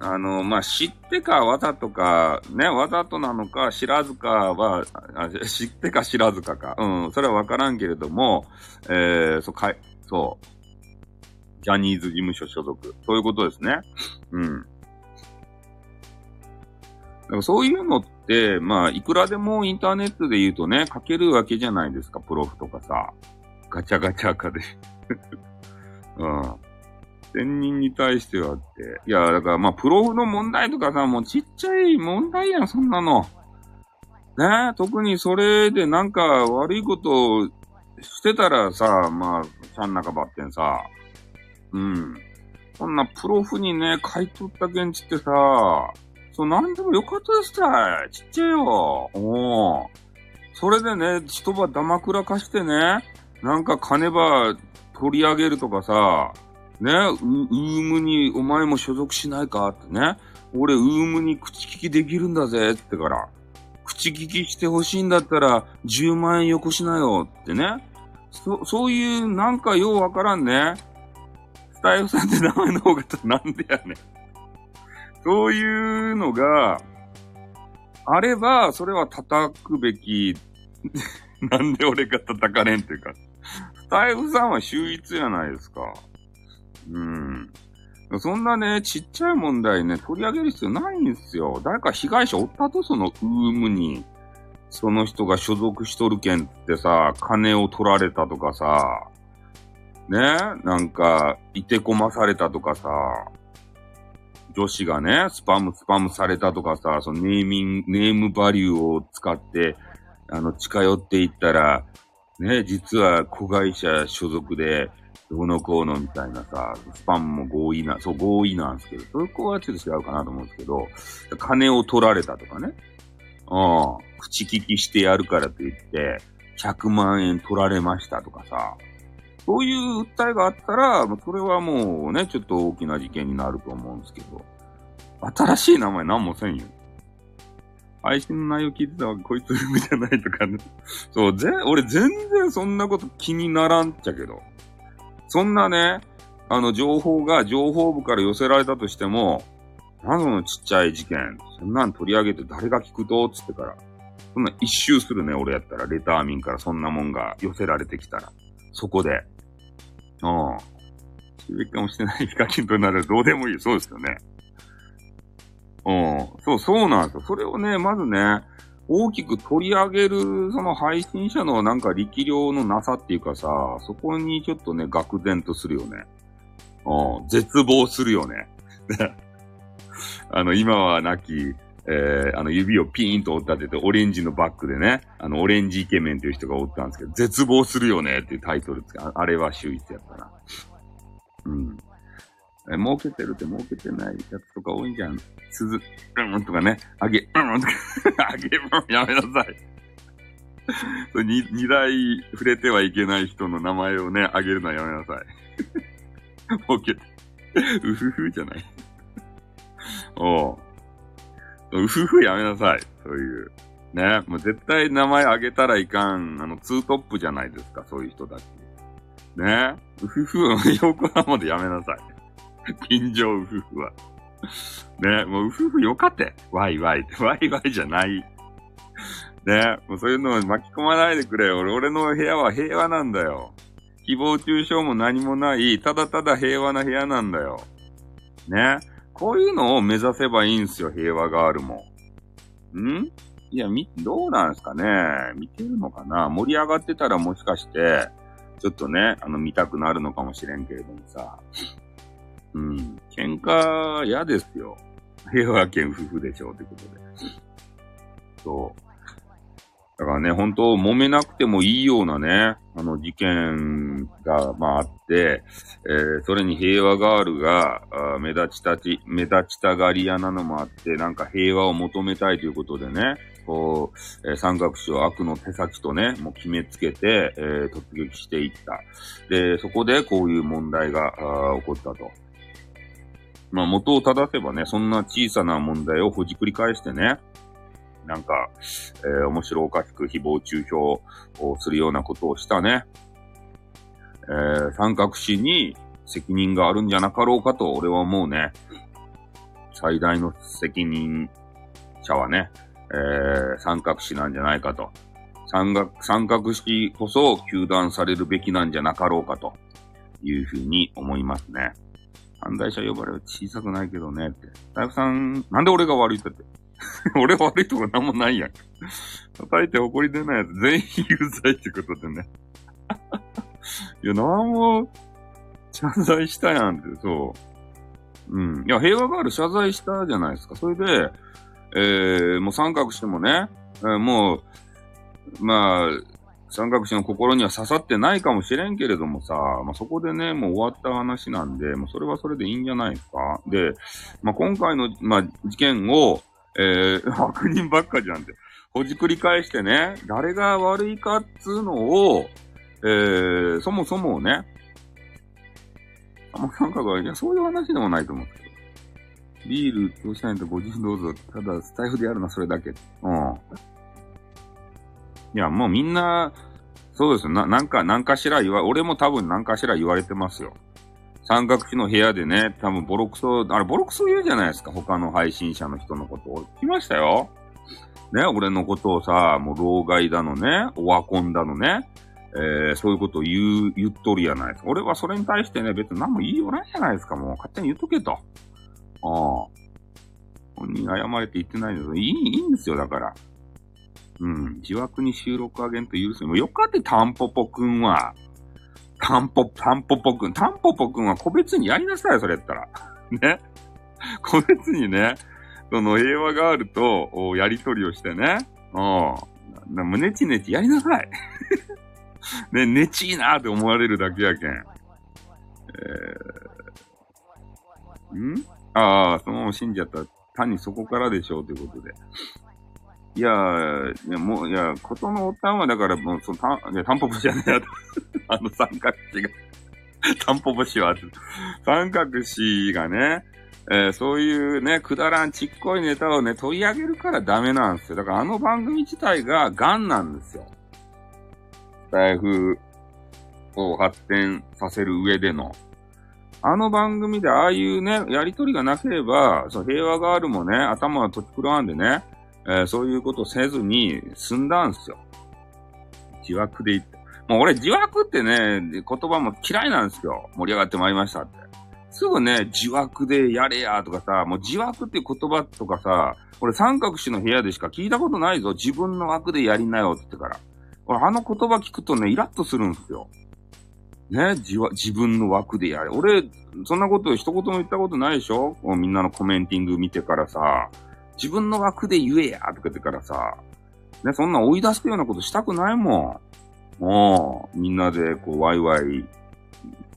あの、まあ、知ってかわざとか、ね、わざとなのか知らずかは、あ知ってか知らずかか。うん、それはわからんけれども、えー、そう、かい、そう。ジャニーズ事務所所属。そういうことですね。うん。だかそういうのって、まあ、いくらでもインターネットで言うとね、書けるわけじゃないですか、プロフとかさ。ガチャガチャかで。うん。千人に対してはって。いや、だからまあ、プロフの問題とかさ、もうちっちゃい問題やん、そんなの。ね？特にそれでなんか悪いことをしてたらさ、まあ、ちゃん中ばってんさ。うん。そんなプロフにね、書いとったけんちってさ、そう、なんでもよかったですたい。ちっちゃいよ。おー。それでね、一晩黙くらかしてね、なんか金ば取り上げるとかさ、ね、ウームにお前も所属しないかってね。俺、ウームに口利きできるんだぜってから。口利きしてほしいんだったら10万円よこしなよってね。そ、そういうなんかようわからんね。スタイフさんって名前の方がなんでやねん。そういうのがあれば、それは叩くべき。なんで俺が叩かれんっていうか。スタイフさんは秀逸じゃないですか。うん。そんなね、ちっちゃい問題ね、取り上げる必要ないんですよ。誰か被害者おったと、そのウームに。その人が所属しとるけんってさ、金を取られたとかさ、ね、なんか、いてこまされたとかさ、女子がね、スパムスパムされたとかさ、そのネーミング、ネームバリューを使って、あの、近寄っていったら、ね、実は子会社所属で、どうのこうのみたいなさ、スパンも合意な、そう合意なんですけど、そこはちょっと違うかなと思うんですけど、金を取られたとかね。うん。口利きしてやるからと言って、100万円取られましたとかさ、そういう訴えがあったら、それはもうね、ちょっと大きな事件になると思うんですけど、新しい名前なんもせんよ。配信の内容聞いてたわ、こいつじゃないとかね。そう、ぜ、俺全然そんなこと気にならんっちゃけど。そんなね、あの、情報が情報部から寄せられたとしても、なんそのちっちゃい事件、そんなん取り上げて誰が聞くと？つってから、そんな一周するね、俺やったら、レター民からそんなもんが寄せられてきたら、そこで、うん。収益化もしてないヒカキンとなるどうでもいい。そうですよね。うん。そう、そうなんですよ。それをね、まずね、大きく取り上げる、その配信者のなんか力量のなさっていうかさ、そこにちょっとね、愕然とするよね。うん、絶望するよね。あの、今は亡き、えー、あの、指をピーンと立てて、オレンジのバックでね、あの、オレンジイケメンという人がおったんですけど、絶望するよねっていうタイトルですあれは秀逸やったな。うん。え、儲けてるって儲けてないやつとか多いんじゃん。鈴、うんとかね、あげ、うんとか、あげ、うんやめなさい。二、二台触れてはいけない人の名前をね、あげるのはやめなさい。儲けて、うふふじゃない。おう。うふふやめなさい。そういう。ね。もう絶対名前あげたらいかん。あの、ツートップじゃないですか。そういう人たち。ね。うふふ、横浜でやめなさい。近所夫婦は。ね、もう夫婦よかって。ワイワイ。ワイワイじゃない。ね、もうそういうの巻き込まないでくれよ。俺、俺の部屋は平和なんだよ。誹謗中傷も何もない、ただただ平和な部屋なんだよ。ね。こういうのを目指せばいいんすよ、平和があるもん。ん？いや、み、どうなんすかね？見てるのかな？盛り上がってたらもしかして、ちょっとね、あの、見たくなるのかもしれんけれどもさ。うん。喧嘩嫌ですよ。平和県夫婦でしょうってことで。そう。だからね、本当揉めなくてもいいようなね、あの事件が、まああって、えー、それに平和ガールが、あ目立ちたち、目立ちたがり屋なのもあって、なんか平和を求めたいということでね、こう、えー、三角詞を悪の手先とね、もう決めつけて、えー、突撃していった。で、そこでこういう問題があ起こったと。まあ元を正せばね、そんな小さな問題をほじくり返してね、なんか、えー、面白おかしく誹謗中傷をするようなことをしたね、えー、三角詞に責任があるんじゃなかろうかと、俺は思うね。最大の責任者はね、えー、三角詞なんじゃないかと。三角、三角詞こそ糾弾されるべきなんじゃなかろうかというふうに思いますね。犯罪者呼ばれる小さくないけどねって。大夫さん、なんで俺が悪いってって。俺悪いとこなんもないやん。叩いて怒り出ないやつ全員有罪ってことでね。いや、なんも、謝罪したやんって、そう。うん。いや、平和がある謝罪したじゃないですか。それで、えー、もう三角してもね、えー、もう、まあ、三角詞の心には刺さってないかもしれんけれどもさ、まあ、そこでね、もう終わった話なんで、もうそれはそれでいいんじゃないですか。で、まあ、今回の、まあ、事件を、えー、悪人ばっかじゃんって、ほじくり返してね、誰が悪いかっつうのを、えー、そもそもね、あ、もうなんかが、いや、そういう話でもないと思うんですけど。ビール、どうしたいんとご自身どうぞ。ただ、スタイフでやるのはそれだけ。うん。いや、もうみんな、そうですな、なんか、なんかしら言わ、俺も多分なんかしら言われてますよ。三角地の部屋でね、多分ボロクソ、あれボロクソ言うじゃないですか、他の配信者の人のことを。聞きましたよ。ね、俺のことをさ、もう老害だのね、オワコンだのね、えー、そういうことを言う、言っとるやないですか。俺はそれに対してね、別に何も言いよらんじゃないですか、もう。勝手に言っとけと。ああ。本人謝れって言ってないのいい、いいんですよ、だから。うん。自枠に収録あげんと許すもよかって、タンポポくんは。タンポ、タンポポくん。タンポポくんは個別にやりなさい、それやったら。ね。個別にね、その平和ガールとやりとりをしてね。うん。ねちねちやりなさい。ね、ねちいなーって思われるだけやけん。えー、ん？ああ、そのまま死んじゃった。単にそこからでしょうということで。いやいや、もう、いや、ことのおたんはだからもう、その、た、いや、タンポポじゃねえや。あの三角詞が。タンポポ氏は、三角詞がね、えー、そういうね、くだらんちっこいネタをね、取り上げるからダメなんですよ。だからあの番組自体がガンなんですよ。スタイフを発展させる上での。あの番組でああいうね、やりとりがなければ、そう、平和ガールもね、頭がとっくろわんでね、えー、そういうことせずに済んだんすよ。自枠で言って。もう俺自枠ってね、言葉も嫌いなんですよ。盛り上がってまいりましたって。すぐね、自枠でやれやとかさ、もう自枠っていう言葉とかさ、俺三角詞の部屋でしか聞いたことないぞ。自分の枠でやりなよって言ってから。俺あの言葉聞くとね、イラッとするんすよ。ね、自自分の枠でやれ。俺、そんなこと一言も言ったことないでしょ？みんなのコメンティング見てからさ、自分の枠で言えやとか言ってからさ、ね、そんな追い出すようなことしたくないもん。もう、みんなで、こう、ワイワイ、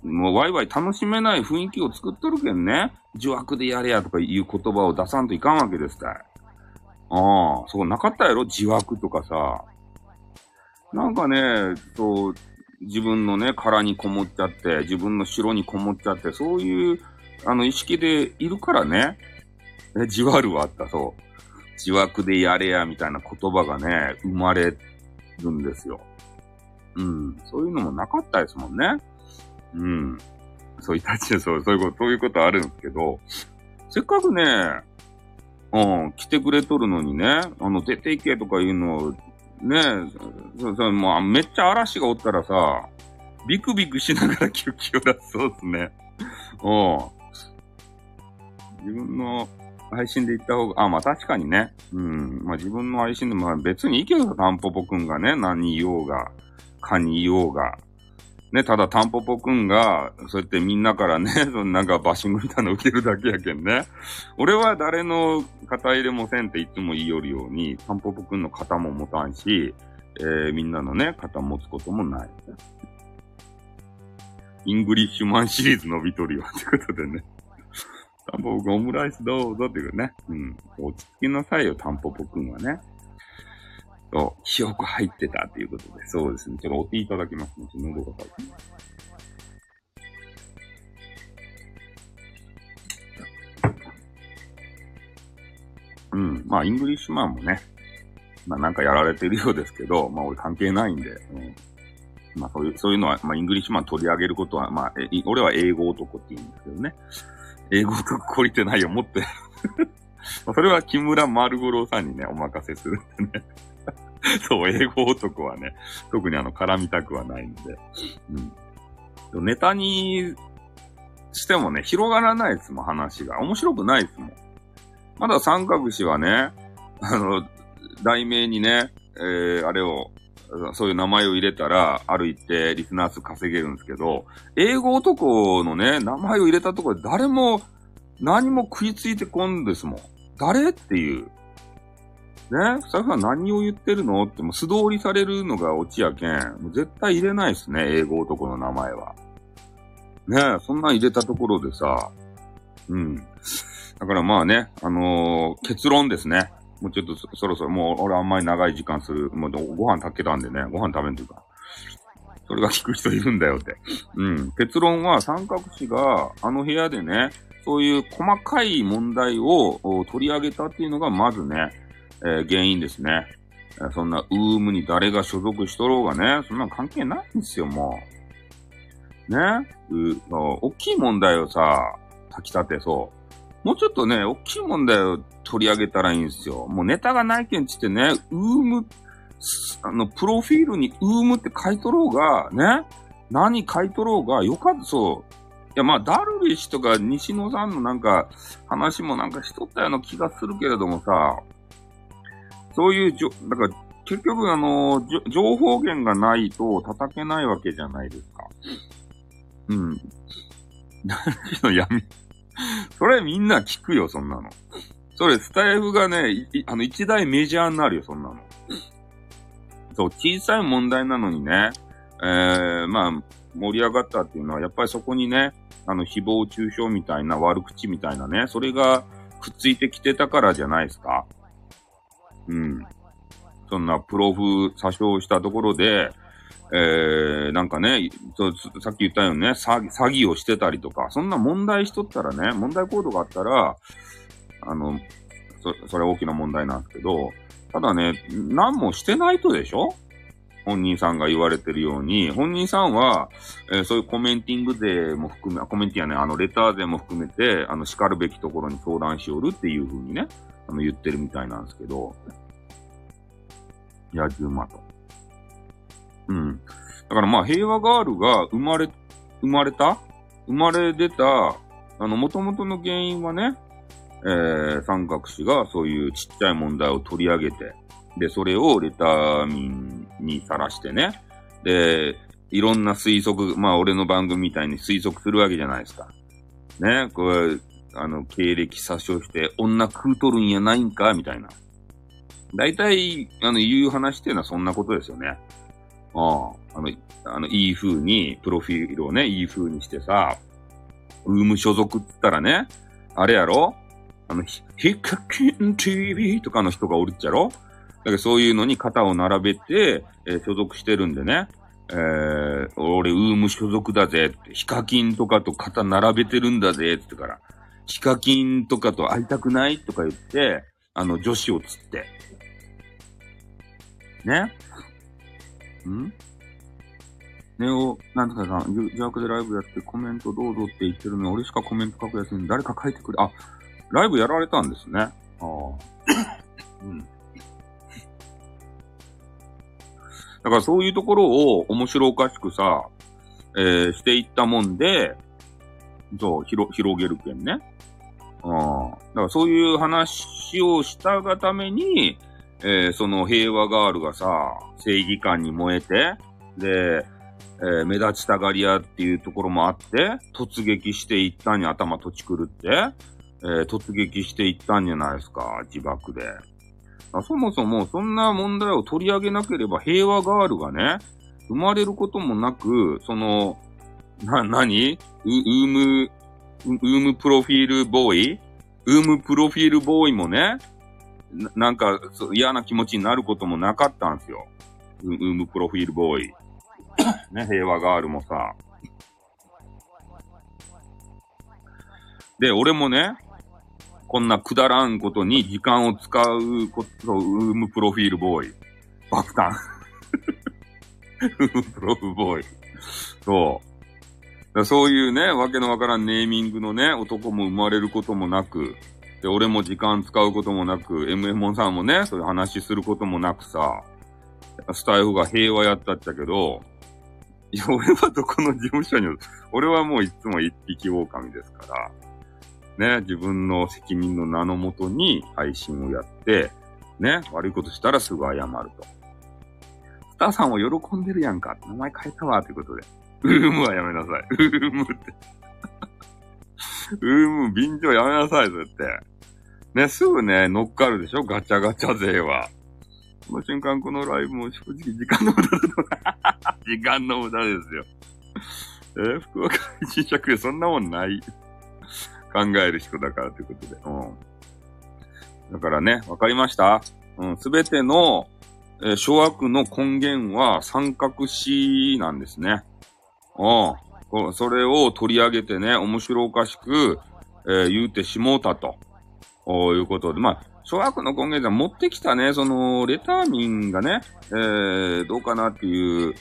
もうワイワイ楽しめない雰囲気を作っとるけんね。自枠でやれやとかいう言葉を出さんといかんわけですたい。ああ、そうなかったやろ？自枠とかさ。なんかね、そう、自分のね、殻にこもっちゃって、自分の城にこもっちゃって、そういう、あの、意識でいるからね、え、じわるはあった、そう。自枠でやれや、みたいな言葉がね、生まれるんですよ。うん。そういうのもなかったですもんね。うん。そういたち、そう、そういうこと、そういうことあるんですけど、せっかくね、うん、来てくれとるのにね、あの、出ていけとかいうのを、ね、そうそう、もう、めっちゃ嵐がおったらさ、ビクビクしながら気を気を出すそうですね。うん。自分の配信で行った方が、あ、まあ確かにね。うん。まあ自分の配信でも、まあ別にいいけど、タンポポくんがね、何言おうが、かに言おうが。ね、ただタンポポくんが、そうやってみんなからね、そのなんかバッシングみたいなの受けるだけやけんね。俺は誰の肩入れもせんっていつも言いよるように、タンポポくんの肩も持たんし、えー、みんなのね、肩持つこともない。イングリッシュマンシリーズ伸びとるよってことでね。タンポポくんオムライスどうぞっていうね。うん。落ち着きなさいよ、タンポポくんはね。そう、記憶入ってたっていうことで、そうですね。ちょっとお手いただきますね。喉が渇いてうん。まあ、イングリッシュマンもね、まあなんかやられてるようですけど、まあ俺関係ないんで、うん、まあそういう、そういうのは、まあイングリッシュマン取り上げることは、まあ、俺は英語男って言うんですけどね。英語男懲りてないよ、持って それは木村丸五郎さんにね、お任せするんでね。そう、英語男はね、特にあの、絡みたくはないんで。うん。ネタにしてもね、広がらないですもん、話が。面白くないですもん。まだ三角詞はね、あの、題名にね、えー、あれを、そういう名前を入れたら、歩いてリスナー数稼げるんですけど、英語男のね、名前を入れたところで誰も何も食いついてこんですもん。誰っていう。ね、スタッフは何を言ってるのってもう素通りされるのがオチやけん。もう絶対入れないっすね、英語男の名前は。ねそんなん入れたところでさ、うん。だからまあね、あのー、結論ですね。もうちょっとそろそろもう俺あんまり長い時間する。もうご飯炊けたんでね、ご飯食べんというか。それが聞く人いるんだよって。うん。結論は三角詞があの部屋でね、そういう細かい問題を取り上げたっていうのがまずね、えー、原因ですね。そんな、ウームに誰が所属しとろうがね、そんな関係ないんですよ、もう。ねう、大きい問題をさ、炊き立てそう。もうちょっとね、大きい問題を取り上げたらいいんですよ。もうネタがないけんちってね、ウーム、あの、プロフィールにウームって書いとろうが、ね、何書いとろうが、よかった、そう。いや、まあ、ダルビッシュとか西野さんのなんか、話もなんかしとったような気がするけれどもさ、そういうじょ、だから、結局あの、情報源がないと叩けないわけじゃないですか。うん。ダルビッシュの闇？それみんな聞くよ、そんなの。それ、スタイフがね、あの、一大メジャーになるよ、そんなの。そう、小さい問題なのにね、えー、まあ、盛り上がったっていうのは、やっぱりそこにね、あの、誹謗中傷みたいな悪口みたいなね、それがくっついてきてたからじゃないですか。うん。そんなプロフ詐称したところで、えー、なんかね、さっき言ったようにね詐、詐欺をしてたりとか、そんな問題しとったらね、問題行動があったら、あの、そ、それ大きな問題なんですけど、ただね、何もしてないとでしょ？本人さんが言われてるように、本人さんは、えー、そういうコメンティング税も含め、コメンティやね、あの、レター税も含めて、あの、叱るべきところに相談しおるっていうふうにね、あの、言ってるみたいなんですけど、野獣馬と。うん。だからまあ、平和ガールが生まれ、生まれた？生まれ出た、あの、元々の原因はね、えー、三角氏がそういうちっちゃい問題を取り上げて、で、それをレター民にさらしてね。で、いろんな推測、まあ俺の番組みたいに推測するわけじゃないですか。ね、これ、あの、経歴詐称して、女食うとるんやないんかみたいな。大体、あの、言う話っていうのはそんなことですよね。ああ、あの、あの、いい風に、プロフィールをね、いい風にしてさ、ウーム所属って言ったらね、あれやろ？あの、ヒカキン TV とかの人がおるっちゃろ？だからそういうのに肩を並べて、えー、所属してるんでね。えー、俺、ウーム所属だぜって、ヒカキンとかと肩並べてるんだぜってから、ヒカキンとかと会いたくないとか言って、あの、女子を釣って。ね？んネオ、なんとかさん、邪悪でライブやってコメントどうぞって言ってるのに、俺しかコメント書くやつに誰か書いてくれ。あ、ライブやられたんですね。ああ。うん。だからそういうところを面白おかしくさ、えー、していったもんで、そう、広、広げるけんね。うん。だからそういう話をしたがために、えー、その平和ガールがさ、正義感に燃えて、で、えー、目立ちたがり屋っていうところもあって、突撃していったんに頭とち狂って、えー、突撃していったんじゃないですか、自爆で。そもそもそんな問題を取り上げなければ平和ガールがね、生まれることもなく、その、な、なにウーム、ウームプロフィールボーイ？ウームプロフィールボーイもね、ななんか嫌な気持ちになることもなかったんですよ。ウームプロフィールボーイ。ね、平和ガールもさ。で、俺もね、こんなくだらんことに時間を使うことを生むプロフィールボーイ。爆弾。プロフボーイ。そう。そういうね、わけのわからんネーミングのね、男も生まれることもなく、で、俺も時間使うこともなく、MM さんもね、そういう話することもなくさ、スタイフが平和やったっちゃけど、いや、俺はどこの事務所に、俺はもういつも一匹狼ですから、ね、自分の責任の名のもとに配信をやって、ね、悪いことしたらすぐ謝ると。スターさんを喜んでるやんか。名前変えたわ、ということで。ウームはやめなさい。ウームって。ウーム、便乗やめなさい、そうやって。ね、すぐね、乗っかるでしょ？ガチャガチャ勢は。この瞬間、このライブも正直時間の無駄だと 時間の無駄ですよ。えー、福岡一尺でそんなもんない。考える人だからということで。うん。だからね、わかりましたうん、すべての、えー、諸悪の根源は三角死なんですね。うん。それを取り上げてね、面白おかしく、えー、言うてしもうたと。いうことで、まあ、諸悪の根源は持ってきたね、その、レター民がね、えー、どうかなっていう、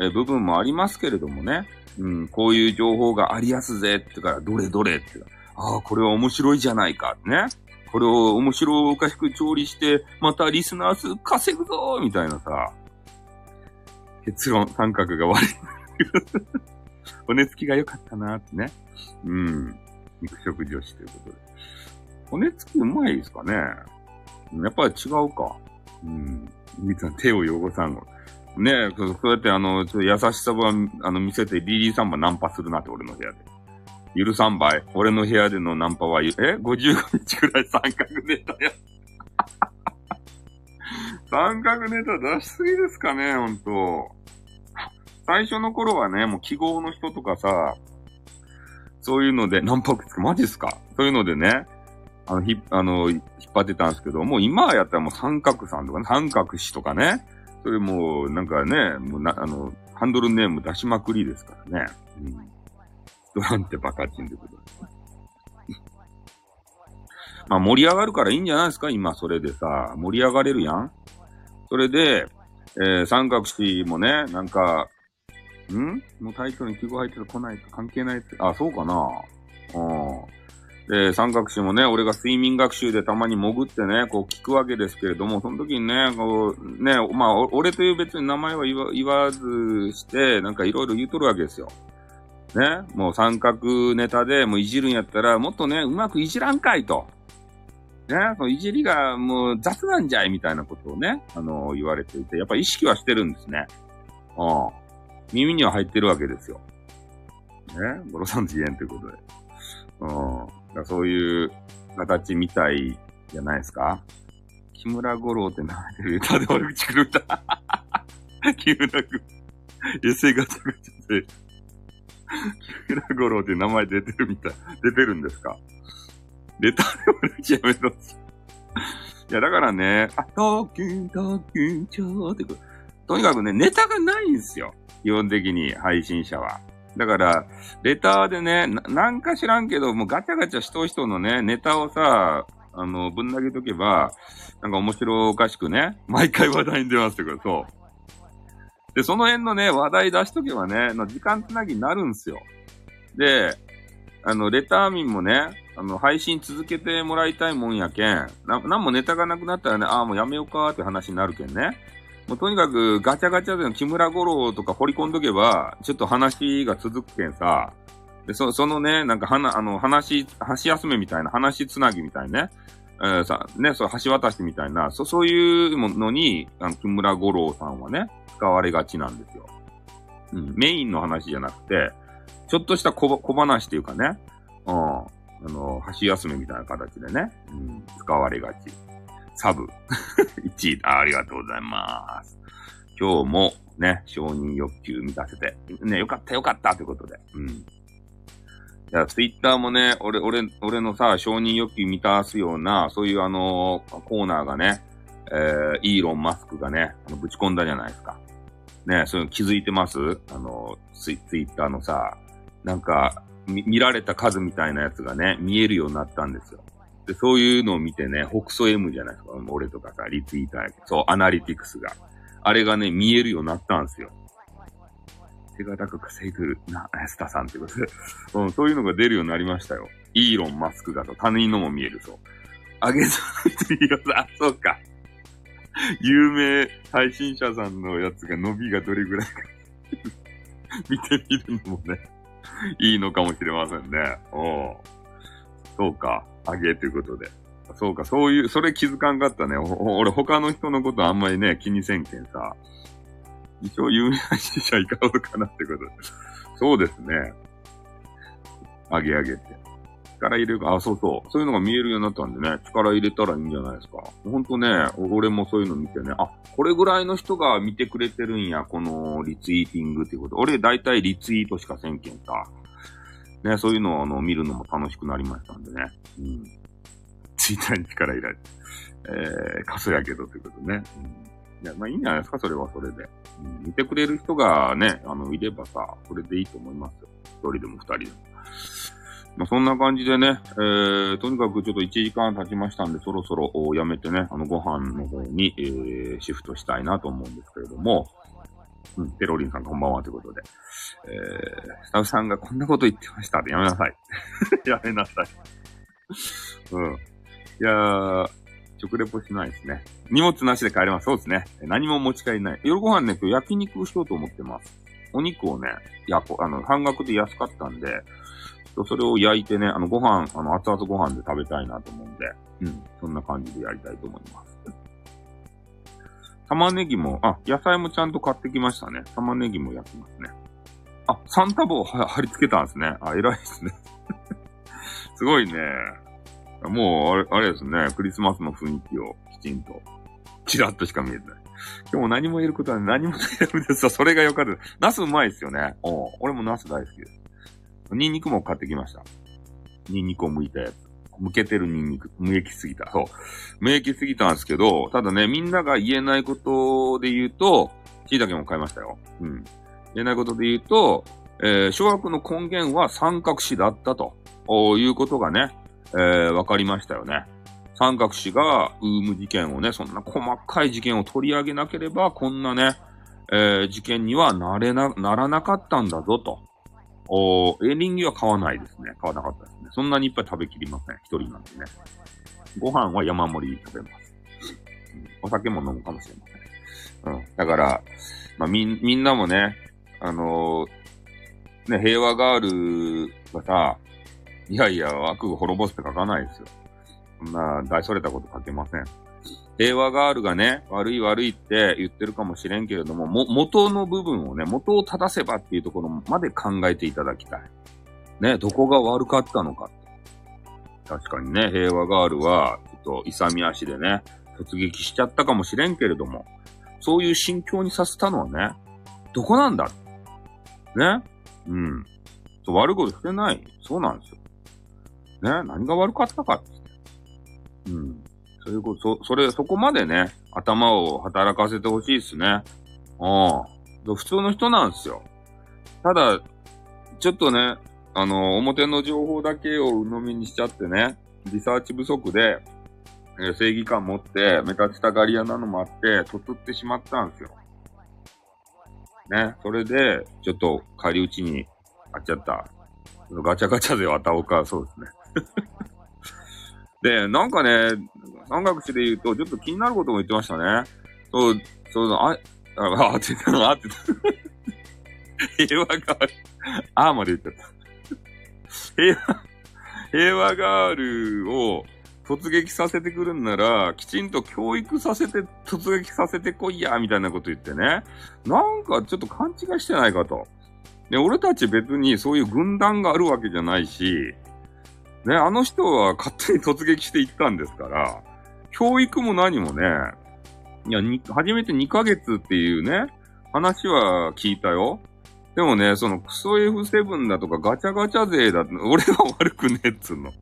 えー、部分もありますけれどもね、うん、こういう情報がありやすぜってから、どれどれって、ああ、これは面白いじゃないか、ね。これを面白おかしく調理して、またリスナー数稼ぐぞみたいなさ、結論、三角が悪い。骨付きが良かったなってね。うん。肉食女子ということで。骨付きうまいですかねやっぱり違うか。うん。みつさん、手を汚さんの。ねえ、そうやってあの、ちょっと優しさは、あの、見せて、リリーサンバナンパするなって、俺の部屋で。許さんばい。俺の部屋でのナンパは、え ?55 日くらい三角ネタや。三角ネタ出しすぎですかね、ほんと。最初の頃はね、もう記号の人とかさ、そういうので、ナンパつく、マジっすか？そういうのでね、あの、ひ、あの、引っ張ってたんですけど、もう今やったらもう三角さんとかね、三角詞とかね、それもう、なんかね、もうな、あの、ハンドルネーム出しまくりですからね。うん。ストランテバカチンってことで。まあ盛り上がるからいいんじゃないですか今それでさ、盛り上がれるやんそれで、えー、三角詞もね、なんか、ん？もうタイトルに記号入ってる来ないと関係ないって、あ、そうかなうん。で、三角詞もね、俺が睡眠学習でたまに潜ってね、こう聞くわけですけれども、その時にね、こう、ね、まあ、俺という別に名前は言わずして、なんかいろいろ言うとるわけですよ。ね、もう三角ネタでもういじるんやったら、もっとね、うまくいじらんかいと。ね、そのいじりがもう雑なんじゃいみたいなことをね、あの、言われていて、やっぱ意識はしてるんですね。うん。耳には入ってるわけですよ。ね、ボロさん自演ということで。うん。そういう形みたいじゃないですか？木村五郎って名前で歌で悪口狂った。木村くエセガチャガチャで、木村五郎って名前出てるみたい。出てるんですか？レターで悪口やめろ。いや、だからね、あ、特急、特急、ちょーってとにかくね、ネタがないんですよ。基本的に配信者は。だから、レターでね、なんか知らんけど、もうガチャガチャしとう人のね、ネタをさ、あの、ぶん投げとけば、なんか面白おかしくね、毎回話題に出ますけど、そう。で、その辺のね、話題出しとけばね、の時間つなぎになるんすよ。で、あの、レター民もね、あの、配信続けてもらいたいもんやけん、な、なんもネタがなくなったらね、ああ、もうやめようかって話になるけんね。もうとにかくガチャガチャでの木村五郎とか掘り込んどけば、ちょっと話が続くけんさ、で、そそのね、なんかはな、あの、話、橋休めみたいな、話つなぎみたいなね、えー、さ、ね、そう、橋渡しみたいな、そ、そういうものに、あの、木村五郎さんはね、使われがちなんですよ。うん、メインの話じゃなくて、ちょっとした小小話っていうかね、うん、あの、橋休めみたいな形でね、うん、使われがち。サブ。1位あ。ありがとうございます。今日もね、承認欲求満たせて、ね、よかったよかったということで。うん。いや、ツイッターもね、俺、俺、俺のさ、承認欲求満たすような、そういうあのー、コーナーがね、えー、イーロン・マスクがね、あのぶち込んだじゃないですか。ね、そういうの気づいてます？あの、ツイツイッターのさ、なんか、見られた数みたいなやつがね、見えるようになったんですよ。で、そういうのを見てね、北総 M じゃないですか。俺とかさ、リツイートやけどそう、アナリティクスが。あれがね、見えるようになったんですよ。手が高く稼いでるな、スタさんってことで。うん、そういうのが出るようになりましたよ。イーロン・マスクがと、他人のも見えるそう。あげそう人いるよ。あ、そうか。有名配信者さんのやつが伸びがどれぐらいか 見てみるのもね、いいのかもしれませんね。おそうか。あげということで。そうか、そういう、それ気づかんかったね。俺他の人のことあんまりね、気にせんけんさ。一応有名な死者いかおるかなってことで。そうですね。あげあげって。力入れるか、あ、そうそう。そういうのが見えるようになったんでね、力入れたらいいんじゃないですか。ほんとね、俺もそういうの見てね、あ、これぐらいの人が見てくれてるんや、このリツイーティングっていうこと。俺大体リツイートしかせんけんさ。ね、そういうのをあの見るのも楽しくなりましたんでね。うん。ツイッターに力入れて。えー、カスやけどってことね。うん。いや、まあいいんじゃないですか、それはそれで。うん、見てくれる人がね、あの、いればさ、それでいいと思いますよ。一人でも二人でも。まあ、そんな感じでね、えー、とにかくちょっと1時間経ちましたんで、そろそろやめてね、あの、ご飯の方に、えー、シフトしたいなと思うんですけれども、うん、ペロリンさんこんばんはということで、えー、スタッフさんがこんなこと言ってましたってやめなさい。やめなさい。うん。いやー、食レポしないですね。荷物なしで帰れます。そうですね。何も持ち帰りない。夜ご飯ね、今日焼肉をしようと思ってます。お肉をね、やこあの、半額で安かったんで、それを焼いてね、あの、ご飯、あの、熱々ご飯で食べたいなと思うんで、うん、そんな感じでやりたいと思います。玉ねぎも、あ、野菜もちゃんと買ってきましたね。玉ねぎも焼きますね。あ、サンタ棒は貼り付けたんですね。あ、偉いですね。すごいね。もう、あれ、あれですね。クリスマスの雰囲気をきちんと、チラッとしか見えてない。今日も何も言えることは何もないんですよ。それがよかった。ナスうまいですよね。お俺もナス大好きです。ニンニクも買ってきました。ニンニクを剥いたやつ。剥けてるニンニク。無益すぎた。そう。無益すぎたんですけど、ただね、みんなが言えないことで言うと、椎茸も買いましたよ。うん。言えないことで言うと、えー、小学の根源は三角詞だったということがね、えー、わかりましたよね。三角詞がウーム事件をね、そんな細かい事件を取り上げなければ、こんなね、えー、事件にはなれな、ならなかったんだぞと。おエリンギは買わないですね。買わなかったですね。そんなにいっぱい食べきりません。一人なんでね。ご飯は山盛り食べます。うん、お酒も飲むかもしれません。うん。だから、まあ、み、みんなもね、あのー、ね、平和ガールがさ、いやいや、悪を滅ぼすって書かないですよ。そんな、大それたこと書けません。平和ガールがね、悪い悪いって言ってるかもしれんけれども、も、元の部分をね、元を正せばっていうところまで考えていただきたい。ね、どこが悪かったのか。確かにね、平和ガールは、ちょっと勇み足でね、突撃しちゃったかもしれんけれども、そういう心境にさせたのはね、どこなんだねうん。悪いことしてない。そうなんですよ。ね何が悪かったかって。うん。そういうこと、そ、それ、そこまでね、頭を働かせてほしいっすね。うん。普通の人なんですよ。ただ、ちょっとね、あの、表の情報だけを鵜呑みにしちゃってね、リサーチ不足で、え、正義感持って目立ちたがり屋なのもあって、とつってしまったんですよ。ね、それで、ちょっと、仮打ちにあっちゃった。ガチャガチャで渡おうか、そうですね。で、なんかね、三角詞で言うと、ちょっと気になることも言ってましたね。そう、そう、あ、あ、あ、って言った、あってた。平和ガール、あーまで言っちゃった。平和、平和ガールを突撃させてくるんなら、きちんと教育させて、突撃させてこいや、みたいなこと言ってね。なんかちょっと勘違いしてないかと。で、俺たち別にそういう軍団があるわけじゃないし、ね、あの人は勝手に突撃していったんですから、教育も何もね、いや、に、初めて2ヶ月っていうね、話は聞いたよ。でもね、そのクソ F7 だとかガチャガチャ勢だ、俺は悪くねえっつうの。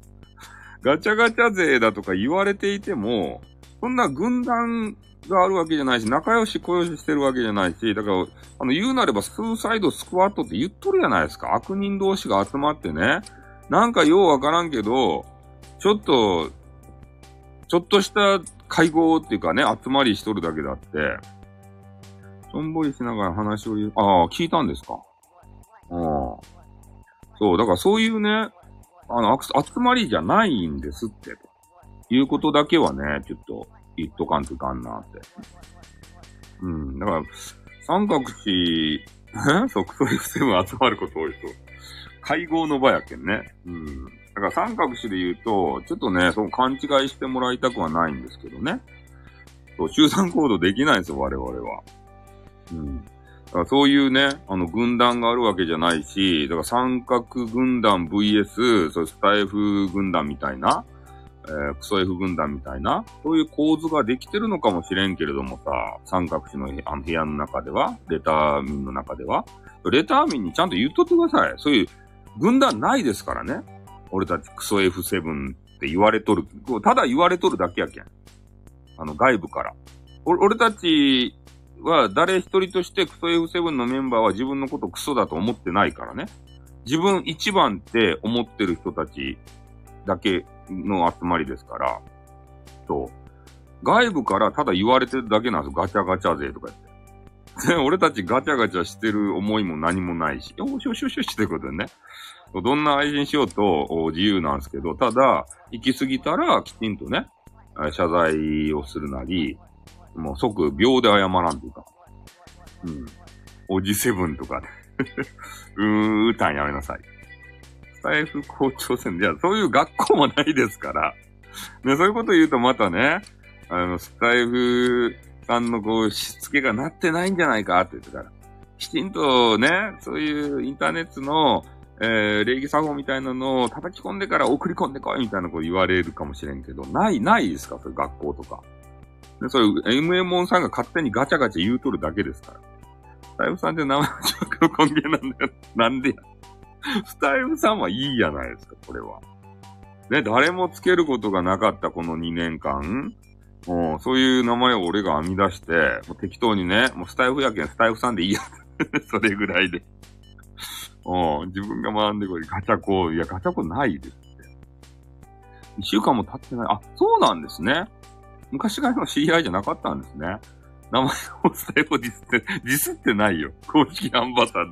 ガチャガチャ勢だとか言われていても、そんな軍団があるわけじゃないし、仲良し小良ししてるわけじゃないし、だから、あの、言うなればスーサイドスクワットって言っとるじゃないですか。悪人同士が集まってね、なんかようわからんけど、ちょっと、ちょっとした会合っていうかね、集まりしとるだけだって、しょんぼりしながら話を言う、ああ、聞いたんですか？ああ。そう、だからそういうね、あの、集まりじゃないんですって、ということだけはね、ちょっと言っとかんといかんなって。うん、だから、三角詞、え？そう、クソ F7 集まること多いと。会合の場やけんね。うん。だから三角詞で言うと、ちょっとね、そう勘違いしてもらいたくはないんですけどね。そう、集団行動できないんですよ、我々は。うん。だからそういうね、あの、軍団があるわけじゃないし、だから三角軍団 VS、そうスタイフ軍団みたいな、えー、クソ F 軍団みたいな、そういう構図ができてるのかもしれんけれどもさ、三角詞のあの部屋の中では、レター民の中では、レター民にちゃんと言っとってください。そういう軍団ないですからね。俺たちクソ F7 って言われとる。ただ言われとるだけやけん。あの、外部から。俺たちは誰一人としてクソ F7 のメンバーは自分のことクソだと思ってないからね。自分一番って思ってる人たちだけの集まりですから、そう。外部からただ言われてるだけなんですよ。ガチャガチャ勢とか言って。俺たちガチャガチャしてる思いも何もないし、よしよしよしってことでね。どんな配信しようと自由なんですけど、ただ、行き過ぎたらきちんとね、謝罪をするなり、もう即秒で謝らんというか。うん。おじセブンとかね うーん、歌んやめなさい。スタイフ校長先生、いや、そういう学校もないですから。ね、そういうこと言うとまたね、あの、スタイフさんのこう、しつけがなってないんじゃないかって言ってから。きちんとね、そういうインターネットの、えー、礼儀作法みたいなのを叩き込んでから送り込んでこいみたいなこと言われるかもしれんけど、ない、ないですか？そういう学校とか。で、そういう MM さんが勝手にガチャガチャ言うとるだけですから。スタイフさんって名前のの根源なんだよ。なんでや。スタイフさんはいいやないですか、これは。ね、誰もつけることがなかったこの2年間。もう、そういう名前を俺が編み出して、もう適当にね、もうスタイフやけんスタイフさんでいいや。それぐらいで。うん、自分が学んでこい。ガチャコ、いや、ガチャコないですって。一週間も経ってない。あ、そうなんですね。昔からの知り合いじゃなかったんですね。名前をスタイフディスって、ディスってないよ。公式アンバサダー。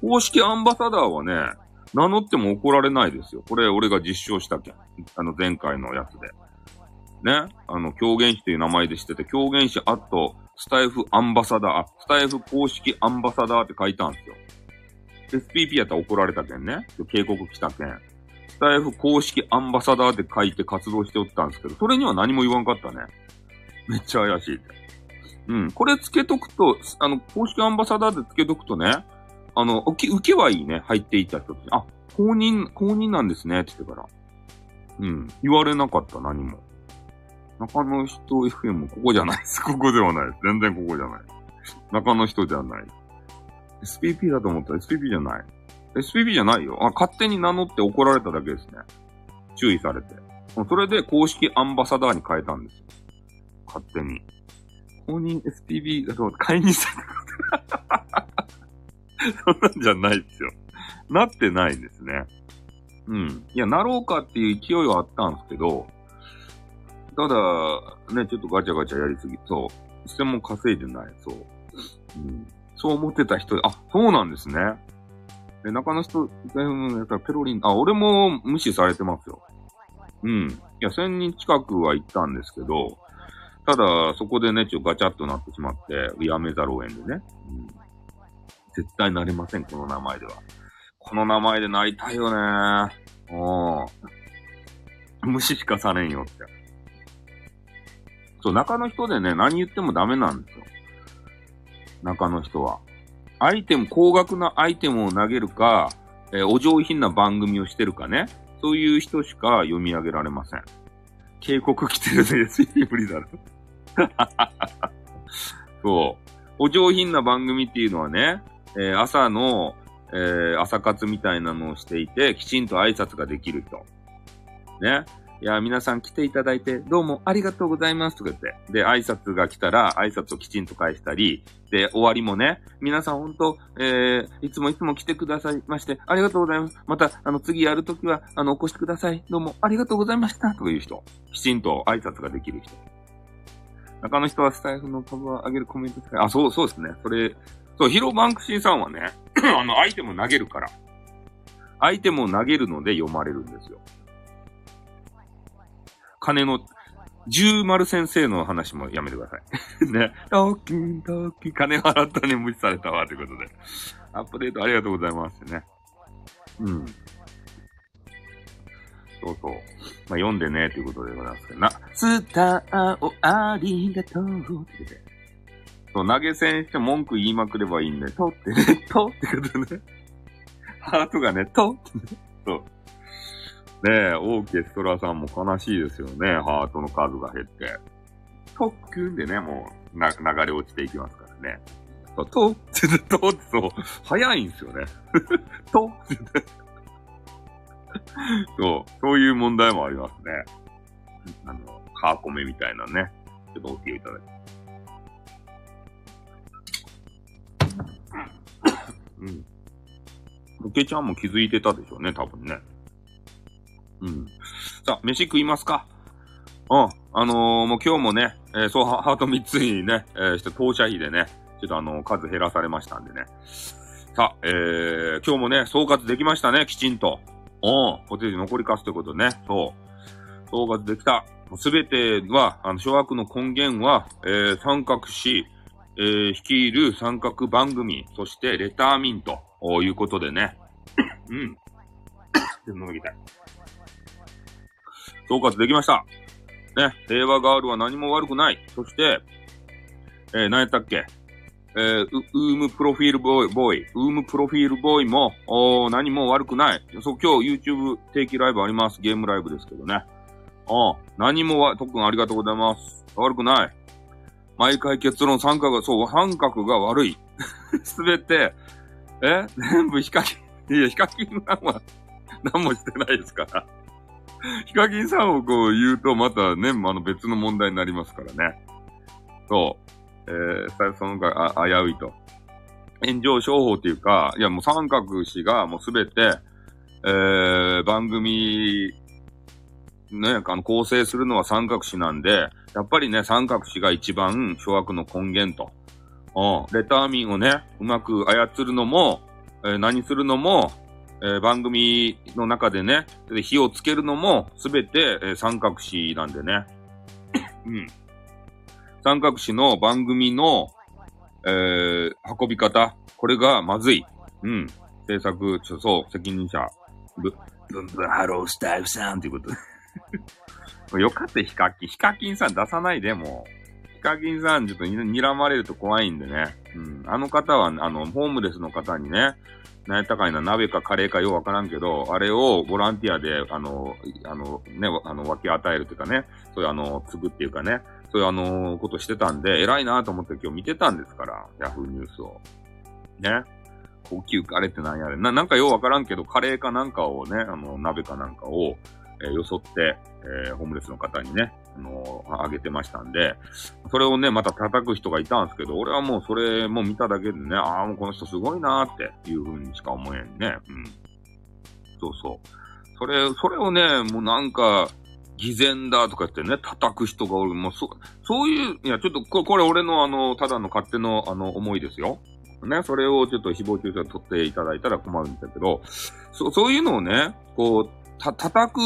公式アンバサダーはね、名乗っても怒られないですよ。これ、俺が実証したけん。あの、前回のやつで。ね。あの、狂言師という名前で知ってて、狂言師アット、スタイフアンバサダー、スタイフ公式アンバサダーって書いたんですよ。SPP やったら怒られたけんね。警告来たけん。スタイフ公式アンバサダーって書いて活動しておったんですけど、それには何も言わんかったね。めっちゃ怪しい。うん。これつけとくと、あの、公式アンバサダーでつけとくとね、あの、受け、受けはいいね。入っていった人って。あ、公認、公認なんですね。って言ってから。うん。言われなかった、何も。中野人 FM ここじゃないです。ここではないです。全然ここじゃない。中野人ではない。SPP だと思ったら SPP じゃない。SPP じゃないよ。あ、勝手に名乗って怒られただけですね。注意されて。それで公式アンバサダーに変えたんですよ。勝手に。公認 SPP だと会員された。そんなんじゃないですよ。なってないですね。うん。いや、なろうかっていう勢いはあったんですけど、ただ、ね、ちょっとガチャガチャやりすぎ、そう。一銭も稼いでない、そう。うん。そう思ってた人、あ、そうなんですね。で、中の人、やったらペロリン、あ、俺も無視されてますよ。うん。いや、1000人近くは行ったんですけど、ただ、そこでね、ちょ、ガチャっとなってしまって、やめざるを得んでね。うん。絶対なれません、この名前では。この名前でなりたいよねうん。無視しかされんよって。そう、中の人でね、何言ってもダメなんですよ。中の人は。アイテム、高額なアイテムを投げるか、えー、お上品な番組をしてるかね。そういう人しか読み上げられません。警告来てるで、つい無理だろ。そう。お上品な番組っていうのはね、えー、朝の、えー、朝活みたいなのをしていて、きちんと挨拶ができる人。ね。いや、皆さん来ていただいて、どうもありがとうございますとか言って。で、挨拶が来たら、挨拶をきちんと返したり、で、終わりもね、皆さん本当、えー、いつもいつも来てくださいまして、ありがとうございます。また、あの、次やるときは、あの、お越しください。どうもありがとうございました。という人。きちんと挨拶ができる人。中の人はスタイフの株を上げるコメントあ、そう、そうですね。それ、そう、ヒロバンクシーさんはね、あの、アイテム投げるから。アイテムを投げるので読まれるんですよ。金の、十丸先生の話もやめてください。ね。トッキン、トッキン、金払ったに無視されたわ、ということで。アップデートありがとうございますね。うん。そうそう。まあ、読んでね、ということでございますけどな。スターをありがとうってって。そう、投げ銭して文句言いまくればいいんで、とってね、とってことね。ハートがね、とってね。そう。ねえ、オーケストラさんも悲しいですよね。ハートの数が減って。特急でね、もう、な、流れ落ちていきますからね。と、とって、とそう、早いんですよね。とって、そう、そういう問題もありますね。あの、カーコメみたいなね。ちょっとお聞きいただいて。うん。おけちゃんも気づいてたでしょうね、多分ね。うん。さあ、飯食いますか？うん。あのー、もう今日もね、えー、そう、ハート3つにね、えー、して当社費でね、ちょっとあのー、数減らされましたんでね。さあ、えー、今日もね、総括できましたね、きちんと。うん。ポテト残りかすということね。そう。総括できた。すべては、あの、諸悪の根源は、えー、三角詞、えー、率いる三角番組、そしてレターミンということでね。うん。飲みたい。総括できました。ね、平和ガールは何も悪くない。そして、えー、何やったっけ？えー、ウームプロフィールボーイ、ボーイ、ウームプロフィールボーイも、お何も悪くない。そう、今日 YouTube 定期ライブあります。ゲームライブですけどね。あ何もわ、特訓ありがとうございます。悪くない。毎回結論三角が、そう、三角が悪い。すべて、え？全部ヒカキン、いや、ヒカキンさんは何もしてないですから。ヒカキンさんをこう言うとまたね、あの別の問題になりますからね。そう。えー、そのが危ういと。炎上商法っていうか、いやもう三角氏がもうすべて、えー、番組、ね、あの構成するのは三角氏なんで、やっぱりね、三角氏が一番諸悪の根源と。うん。レターミンをね、うまく操るのも、えー、何するのも、えー、番組の中でね、火をつけるのも、すべて、えー、三角詞なんでね。うん。三角詞の番組の、えー、運び方、これがまずい。うん。制作、そう、責任者、ブ、ブンブンハロースタイルさんっていうことで。よかった、ヒカキン。ヒカキンさん出さないで、もう。ヒカキンさん、ちょっと睨まれると怖いんでね。うん。あの方は、あの、ホームレスの方にね、何やったかいな、鍋かカレーかようわからんけど、あれをボランティアで、あの、あの、ね、あの、分け与えるというかね、そういうあの、継ぐっていうかね、そういうあの、ことしてたんで、偉いなと思って今日見てたんですから、ヤフーニュースを。ね。高級カレーって何やれ。な、なんかようわからんけど、カレーかなんかをね、あの、鍋かなんかを、え、よそって、えー、ホームレスの方にね、あのー、あげてましたんで、それをね、また叩く人がいたんですけど、俺はもうそれも見ただけでね、ああ、もうこの人すごいなーっていう風にしか思えんね。うん。そうそう。それ、それをね、もうなんか、偽善だとか言ってね、叩く人がおる。もうそ、そういう、いや、ちょっとこ、これ俺のあの、ただの勝手のあの、思いですよ。ね、それをちょっと誹謗中傷取っていただいたら困るんだけど、そ、そういうのをね、こう、た、叩く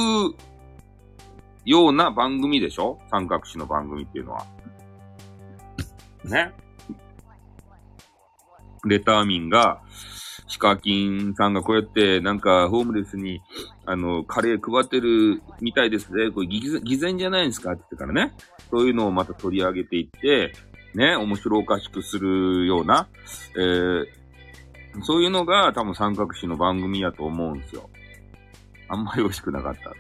ような番組でしょ？三角詞の番組っていうのは。ね。レターミンが、ヒカキンさんがこうやって、なんか、ホームレスに、あの、カレー配ってるみたいですね。これ偽善じゃないんですか？って言ってからね。そういうのをまた取り上げていって、ね、面白おかしくするような、えー、そういうのが多分三角詞の番組やと思うんですよ。あんまり美味しくなかった。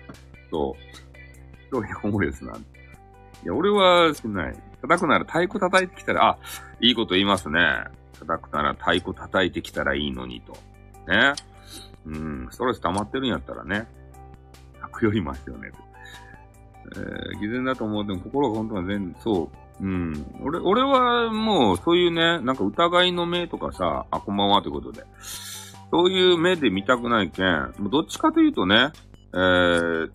そう。そういうホームレスなんいや、俺はしない。叩くなら太鼓叩いてきたら、あ、いいこと言いますね。叩くなら太鼓叩いてきたらいいのにと。ね。うん、ストレス溜まってるんやったらね。叩くよりますよね。えー、偽善だと思っても心が本当は全然、そう。うん。俺、俺はもう、そういうね、なんか疑いの目とかさ、あ、こんばんはということで。そういう目で見たくないけん、どっちかというとね、えー、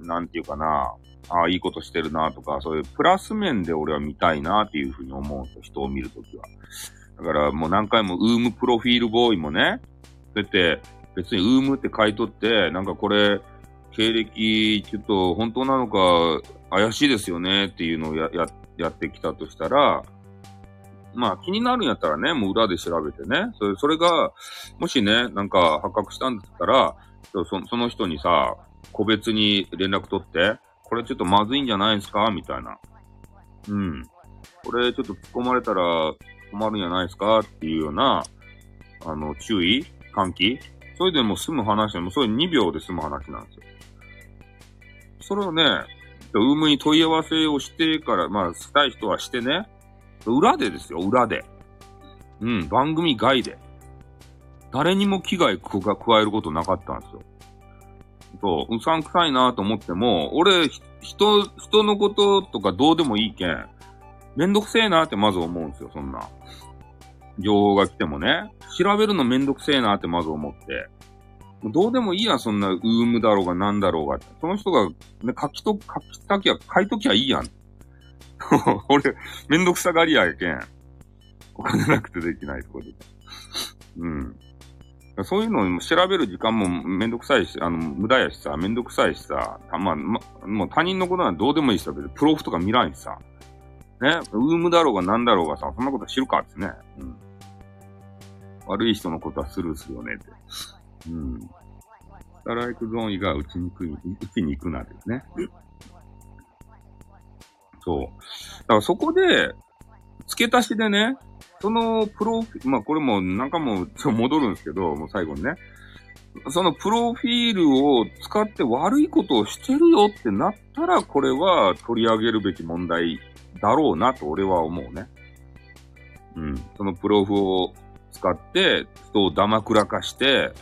なんていうかな、ああ、いいことしてるなとか、そういうプラス面で俺は見たいなっていうふうに思うんですよ、人を見るときは。だからもう何回もウームプロフィールボーイもね、そうやって別にウームって書いとって、なんかこれ、経歴ちょっと本当なのか怪しいですよねっていうのをや、や、やってきたとしたら、まあ気になるんやったらね、もう裏で調べてね、それそれが、もしね、なんか発覚したんだったら、そその人にさ、個別に連絡取って、これちょっとまずいんじゃないですか？みたいな。うん。これちょっと突っ込まれたら困るんじゃないですか？っていうような、あの、注意？喚起？それでもう済む話でも、それ2秒で済む話なんですよ。それをね、ウームに問い合わせをしてから、まあ、したい人はしてね、裏でですよ、裏で。うん、番組外で。誰にも危害加えることなかったんですよ。そう、うさんくさいなと思っても、俺、人、人のこととかどうでもいいけん、めんどくせえなってまず思うんですよ、そんな。情報が来てもね。調べるのめんどくせえなってまず思って。どうでもいいや、そんな、ウームだろうがなんだろうが。その人が、ね、書きと、書きたきゃ、書いときゃいいやん。俺、めんどくさがりやけん。お金なくてできないとこで。うん。そういうのを調べる時間もめんどくさいし、あの、無駄やしさ、めんどくさいしさ、たま、ま、もう他人のことはどうでもいいしさ、別にプロフとか見らんしさ。ね、ウームだろうがなんだろうがさ、そんなこと知るかってね。うん。悪い人のことはスルーするよねって。うん。スタライクゾーン以外は打ちにくい、打ちに行くなですね。そう。だからそこで、付け足しでね、そのプロフィール、まあこれもなんかもちょ戻るんですけど、もう最後にね。そのプロフィールを使って悪いことをしてるよってなったら、これは取り上げるべき問題だろうなと俺は思うね。うん。そのプロフを使って人をダマくらかして、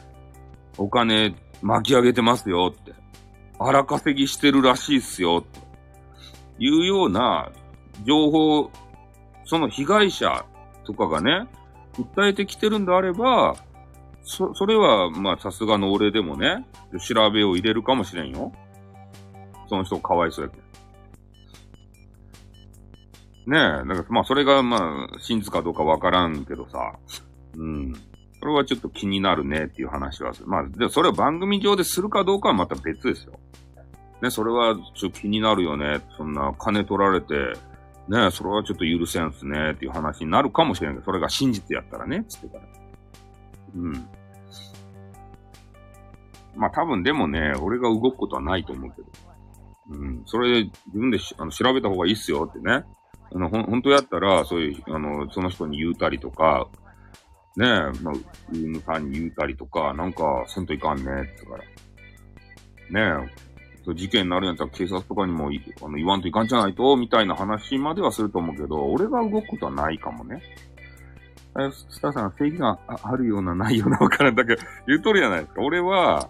お金巻き上げてますよって。荒稼ぎしてるらしいっすよって。いうような情報、その被害者とかがね、訴えてきてるんであれば、そ、それは、まあ、さすがの俺でもね、調べを入れるかもしれんよ。その人かわいそうやけ。ねえ、だからまあ、それが、まあ、真実かどうかわからんけどさ、うん。それはちょっと気になるねっていう話はする。まあ、でそれを番組上でするかどうかはまた別ですよ。ね、それはちょっと気になるよね。そんな金取られて、ねそれはちょっと許せんすねっていう話になるかもしれんけど、それが真実やったらね、つってから。うん。まあ多分でもね、俺が動くことはないと思うけど。うん。それで自分であの調べた方がいいっすよってね。あの、ほ、本当やったら、そういう、あの、その人に言うたりとか、ねえ、まあ、ウームさんに言うたりとか、なんか、せんといかんねって言から。ねえ、そう事件になるんやったら警察とかにもあの言わんといかんじゃないと、みたいな話まではすると思うけど、俺が動くことはないかもね。え、スターさん、正義があるような、ないようなわからだけど、言う通りじゃないですか。俺は、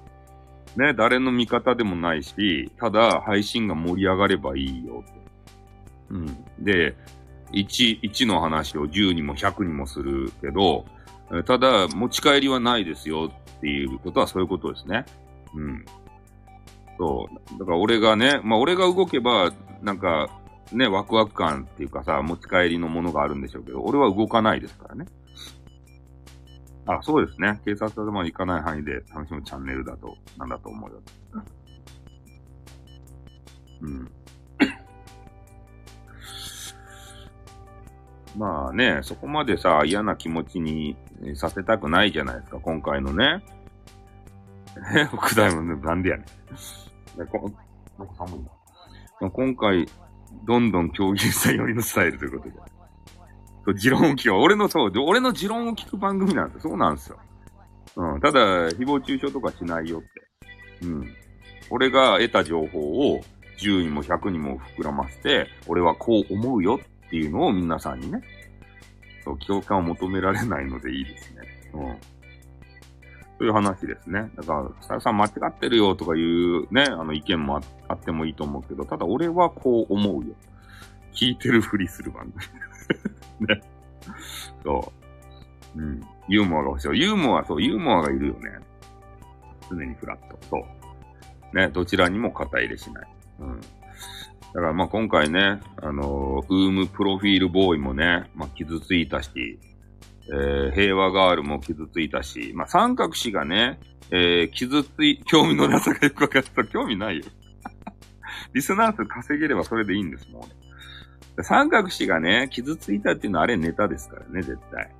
ね、誰の味方でもないし、ただ配信が盛り上がればいいよ。うん。で、1、1の話を10にも100にもするけど、ただ、持ち帰りはないですよっていうことはそういうことですね。うん。そう。だから俺がね、まあ俺が動けば、なんか、ね、ワクワク感っていうかさ、持ち帰りのものがあるんでしょうけど、俺は動かないですからね。あ、そうですね。警察はま行かない範囲で楽しむチャンネルだと、なんだと思うよ。うん。まあね、そこまでさ、嫌な気持ちにさせたくないじゃないですか、今回のね。え、奥大もね、なんでやねん。なんか寒いな。今回、どんどん競技した寄りのスタイルということで。そう、持論を聞く。俺の、そう、俺の持論を聞く番組なんです。そうなんですよ。うん。ただ、誹謗中傷とかしないよって。うん。俺が得た情報を10にも100にも膨らませて、俺はこう思うよっていうのを皆さんにね、そう、共感を求められないのでいいですね。うん。そういう話ですね。だから、スタイフさん間違ってるよとかいうね、あの意見もあってもいいと思うけど、ただ俺はこう思うよ。聞いてるふりする番組。ね。そう。うん。ユーモアが欲しい。ユーモア、そう、ユーモアがいるよね。常にフラット。そう。ね、どちらにも肩入れしない。うん。だからまあ今回ね、あのー、ウームプロフィールボーイもね、まあ傷ついたし、えー、平和ガールも傷ついたし、まあ三角氏がね、えー、傷つい、興味のなさがよくわかった。興味ないよ。リスナー数稼げればそれでいいんですもん、ね。三角氏がね、傷ついたっていうのはあれネタですからね、絶対。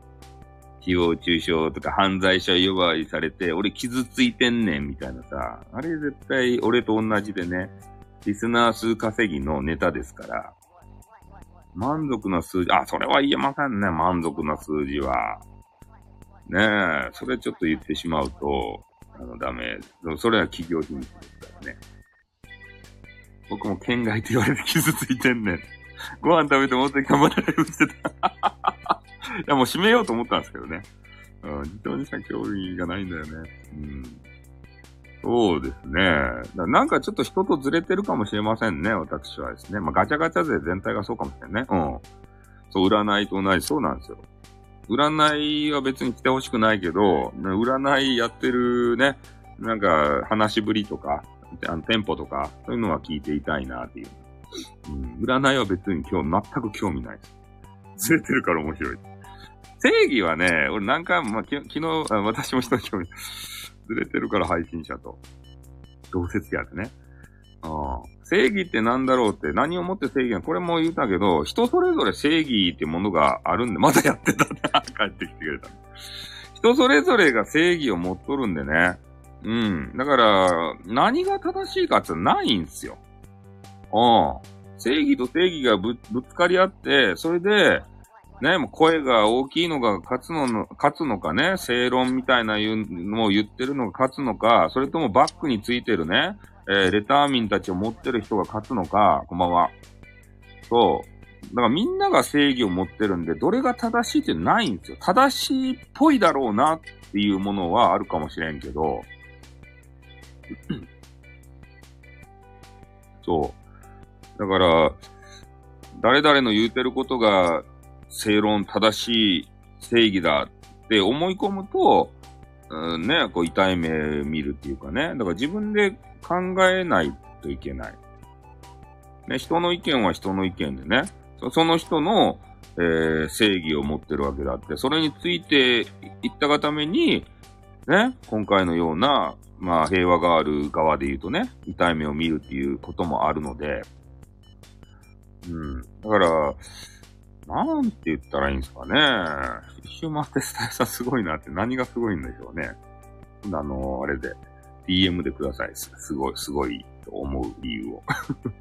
誹謗中傷とか犯罪者呼ばわりされて、俺傷ついてんねんみたいなさ、あれ絶対俺と同じでね、リスナー数稼ぎのネタですから、満足な数字、あ、それは言えませんね、満足な数字は。ねえ、それちょっと言ってしまうと、あの、ダメ。それは企業秘密ですからね。僕も県外って言われて傷ついてんねん。ご飯食べてもっと頑張ってライブしてた。いや、もう閉めようと思ったんですけどね。うん、非常にさ、興味がないんだよね。うん。そうですね。なんかちょっと人とずれてるかもしれませんね、私はですね。まあ、ガチャガチャ勢全体がそうかもしれないね。うん。そう、占いと同じ、そうなんですよ。占いは別に来てほしくないけど、占いやってるね、なんか話しぶりとか、あのテンポとか、そういうのは聞いていたいなっていう。うん、占いは別に今日全く興味ないです。ずれてるから面白い。正義はね、俺何回も、まあ、昨日、私も人に興味ない、ずれてるから配信者と。同説やでね。あ正義って何だろうって何をもって正義なこれも言ったけど、人それぞれ正義ってものがあるんで、まだやってたな。帰ってきてくれた。人それぞれが正義を持っとるんでね。うん。だから、何が正しいかってないんすよ。うん。正義と正義がぶぶつかり合って、それで、ね、もう声が大きいのが勝つの、勝つのかね、正論みたいなのを言ってるのが勝つのか、それともバックについてるね、えー、レターミンたちを持ってる人が勝つのか、こんばんは。そう。だからみんなが正義を持ってるんで、どれが正しいってないんですよ。正しいっぽいだろうなっていうものはあるかもしれんけど、そう。だから、誰々の言うてることが正論、正しい正義だって思い込むと、うん、ね、こう痛い目見るっていうかね。だから自分で考えないといけない。ね、人の意見は人の意見でね。その人の、えー、正義を持ってるわけだって、それについていったがために、ね、今回のような、まあ、平和がある側で言うとね、痛い目を見るっていうこともあるので、うん。だから、なんて言ったらいいんですかね。フィッシュマンテスタイさんすごいなって何がすごいんでしょうね。あの、あれで、DM でください。すごい、すごいと思う理由を。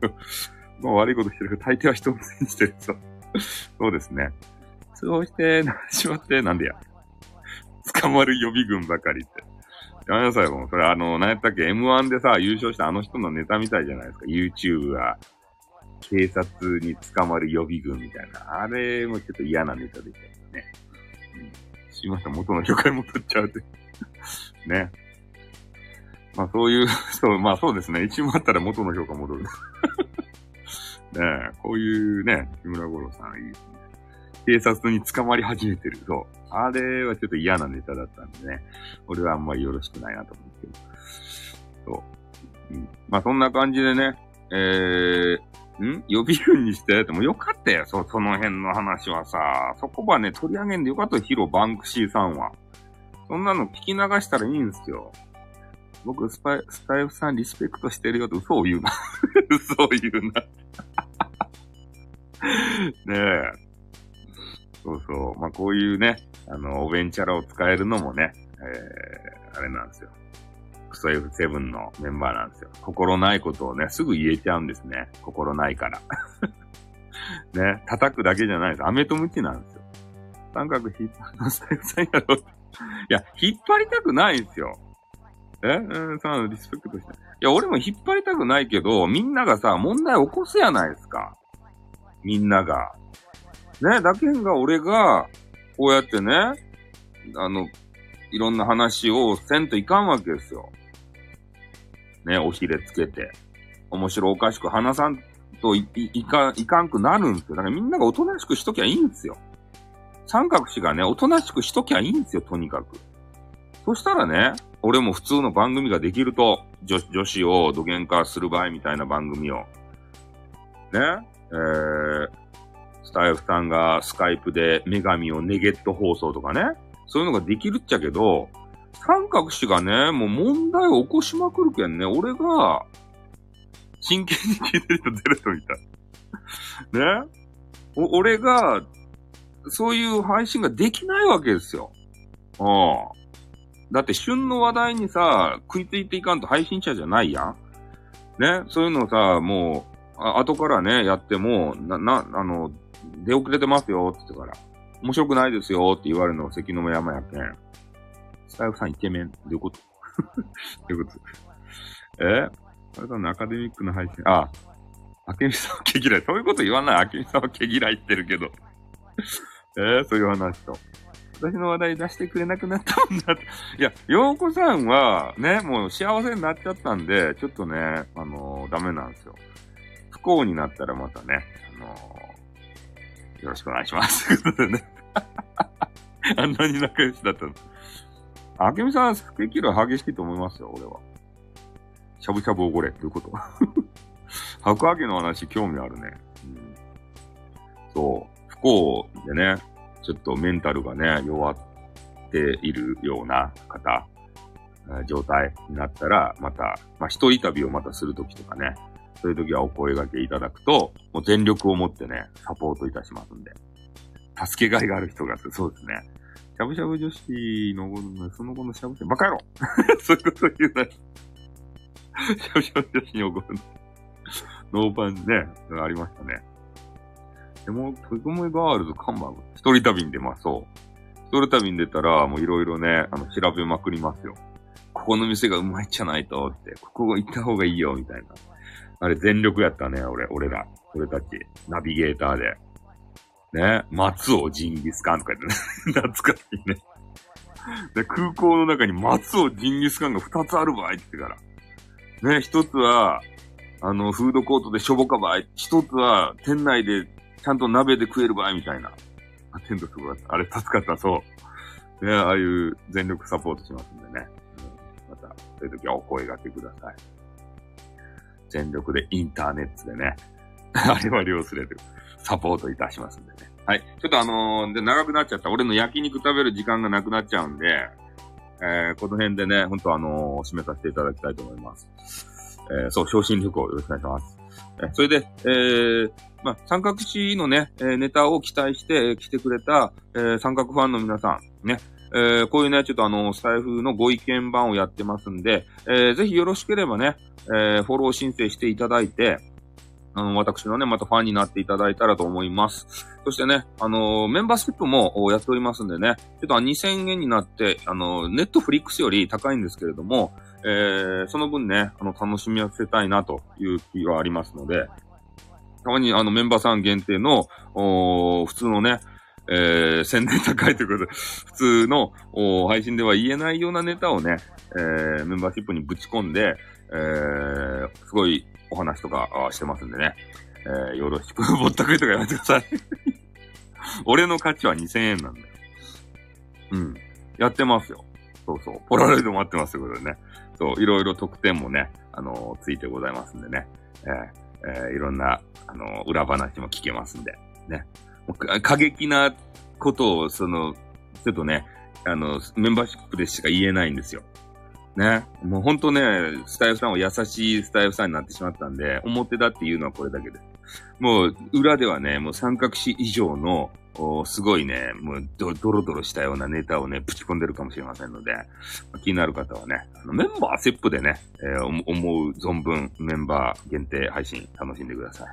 まあ悪いことしてるけど、大抵は人を信じてると。そうですね。そうして、しまって、なんでや。捕まる予備軍ばかりって。やめなさい、もう。それあの、何やったっけ ?M1 でさ、優勝したあの人のネタみたいじゃないですか。YouTube が警察に捕まる予備軍みたいな。あれもちょっと嫌なネタでしたよね。うん。しまった元の許可も取っちゃうって。ね。まあそういう、そう、まあそうですね。一問あったら元の評価戻る。ねえ、こういうね、木村五郎さんいいですね。警察に捕まり始めてる。そう。あれはちょっと嫌なネタだったんでね。俺はあんまりよろしくないなと思うんですけど。そう。うん、まあそんな感じでね、えー、ん？予備軍にしてってもよかったよ、そ、その辺の話はさ。そこはね、取り上げんでよかったよ、ヒロバンクシーさんは。そんなの聞き流したらいいんですよ。僕、スパイ、スタイフさんリスペクトしてるよって嘘を言うな。嘘を言うな。ねえ。そうそう。まあ、こういうね、あの、おベンチャラを使えるのもね、えー、あれなんですよ。クソ F7 のメンバーなんですよ。心ないことをね、すぐ言えちゃうんですね。心ないから。ね、叩くだけじゃないです。飴とムチなんですよ。三角引っ張のスタイルさんやろ。いや、引っ張りたくないんですよ。え？うん、さ、リスペクトして。いや、俺も引っ張りたくないけど、みんながさ、問題起こすやないですか。みんなが。ね、だけんが俺が、こうやってね、あの、いろんな話をせんといかんわけですよ。ね、おひれつけて。面白おかしく話さんといいかいかんくなるんですよ。だからみんながおとなしくしときゃいいんですよ。三角詞がね、おとなしくしときゃいいんですよ、とにかく。そしたらね、俺も普通の番組ができると、女女子を土幻化する場合みたいな番組を。ね、えー、スタイフさんがスカイプで女神をネゲット放送とかね、そういうのができるっちゃけど、三角詞がね、もう問題を起こしまくるけんね、俺が、真剣に聞いてる人出るとみたい。ね？お俺が、そういう配信ができないわけですよ。うん。だって旬の話題にさ、食いついていかんと配信者じゃないやん。ね？そういうのさ、もう、あ後からね、やっても、な、な、あの、出遅れてますよって言ってから、面白くないですよって言われるの関の山やけん。スタイフさんイケメン。どういうこと？どういうこと？え？あれだね、アカデミックな配信。あ、あけみさんは毛嫌い。そういうこと言わない。あけみさんは毛嫌いってるけど。えー、そういう話と。私の話題出してくれなくなったんだって。いや、ようこさんは、ね、もう幸せになっちゃったんで、ちょっとね、あのー、ダメなんですよ。不幸になったらまたね、あのー、よろしくお願いします。ということでね。あんなに仲良しだったの。あけみさん、スペキュラ激しいと思いますよ、俺は。しゃぶしゃぶおごれ、どういうこと 白揚げの話、興味あるね。うん、そう。不幸でね、ちょっとメンタルがね、弱っているような方、状態になったら、また、まあ、一人旅をまたするときとかね、そういうときはお声掛けいただくと、もう全力を持ってね、サポートいたしますんで。助けがいがある人が、そうですね。しゃぶしゃぶ女子の、その後のしゃぶしゃぶ、バカ野郎 そういうこと言うな。しゃぶしゃぶ女子に怒るの。ノーパンね、ありましたね。でも、トイモイガールズ看板、一人旅に出ます。そう。一人旅に出たら、もういろいろね、あの、調べまくりますよ。ここの店がうまいっちゃないと、って、ここ行った方がいいよ、みたいな。あれ全力やったね、俺、俺ら。俺たち。ナビゲーターで。ね、松尾ジンギスカンとか言ってね。懐かしいね。で、空港の中に松尾ジンギスカンが二つある場合ってから。ね、一つは、あの、フードコートでしょぼか場合、一つは店内でちゃんと鍋で食える場合みたいな。あ、テントすごかった。あれ助かった、そう。ね、ああいう全力サポートしますんでね。うん、また、そういう時はお声掛けください。全力でインターネットでね、あれは量すれる。サポートいたしますんでね。はい。ちょっとあのー、で、長くなっちゃった。俺の焼肉食べる時間がなくなっちゃうんで、えー、この辺でね、ほんとあのー、締めさせていただきたいと思います。えー、そう、昇進旅行よろしくお願いします。えそれで、えー、まあ、三角詞のね、えネタを期待して来てくれた、えー、三角ファンの皆さん、ね、えー、こういうね、ちょっとあの、スタイフのご意見版をやってますんで、えー、ぜひよろしければね、えー、フォロー申請していただいて、あの、私のね、またファンになっていただいたらと思います。そしてね、あの、メンバーシップもやっておりますんでね、ちょっと2000円になって、あの、ネットフリックスより高いんですけれども、えー、その分ね、あの、楽しみわせたいなという気はありますので、たまにあの、メンバーさん限定の、お普通のね、えー、宣伝高いということで、普通の配信では言えないようなネタをね、えー、メンバーシップにぶち込んで、えー、すごいお話とかしてますんでね。えー、よろしく、ぼったくりとかやめてください 俺の価値は2000円なんだよ。うん。やってますよ。そうそう。ポラロイドも待ってますよ、これね。そう、いろいろ特典もね、あのー、ついてございますんでね。えー、えー、いろんな、あのー、裏話も聞けますんで。ね。過激なことを、その、ちょっとね、あの、メンバーシップでしか言えないんですよ。ね。もうほんとね、スタイフさんは優しいスタイフさんになってしまったんで、表だっていうのはこれだけです。もう、裏ではね、もう三角詞以上の、すごいね、もうドロドロしたようなネタをね、ぶち込んでるかもしれませんので、気になる方はね、あのメンバーセップでね、えー、思う存分メンバー限定配信楽しんでください。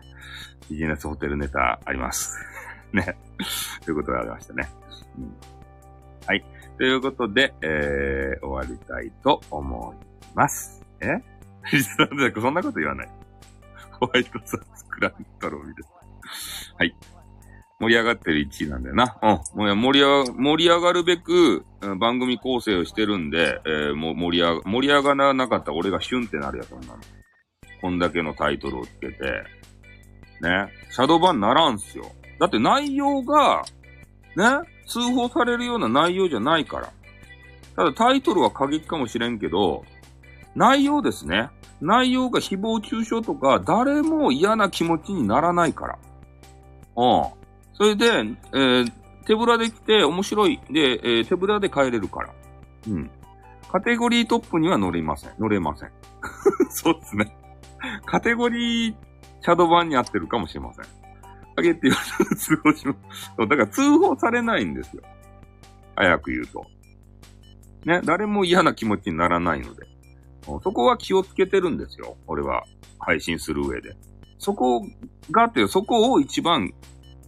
ビジネスホテルネタあります。ね。ということがありましたね。うん、はい。ということで、えー、終わりたいと思います。え？そんなこと言わない。ホワイトソースクラントローです。はい。盛り上がってる1位なんだよな。うん。もう盛り上が、盛り上がるべく、番組構成をしてるんで、えー、もう盛り上が、盛り上がらなかったら俺がシュンってなるやつなの。こんだけのタイトルをつけて、ね。シャドーバンならんすよ。だって内容が、ね、通報されるような内容じゃないから。ただタイトルは過激かもしれんけど、内容ですね。内容が誹謗中傷とか、誰も嫌な気持ちにならないから。うん。それで、えー、手ぶらで来て面白い。で、えー、手ぶらで帰れるから。うん。カテゴリートップには乗れません。乗れません。そうですね。カテゴリーシャド版に合ってるかもしれません。あげって言われたら通報します。だから通報されないんですよ。早く言うと。ね、誰も嫌な気持ちにならないので。そこは気をつけてるんですよ。俺は。配信する上で。そこがっていう、そこを一番、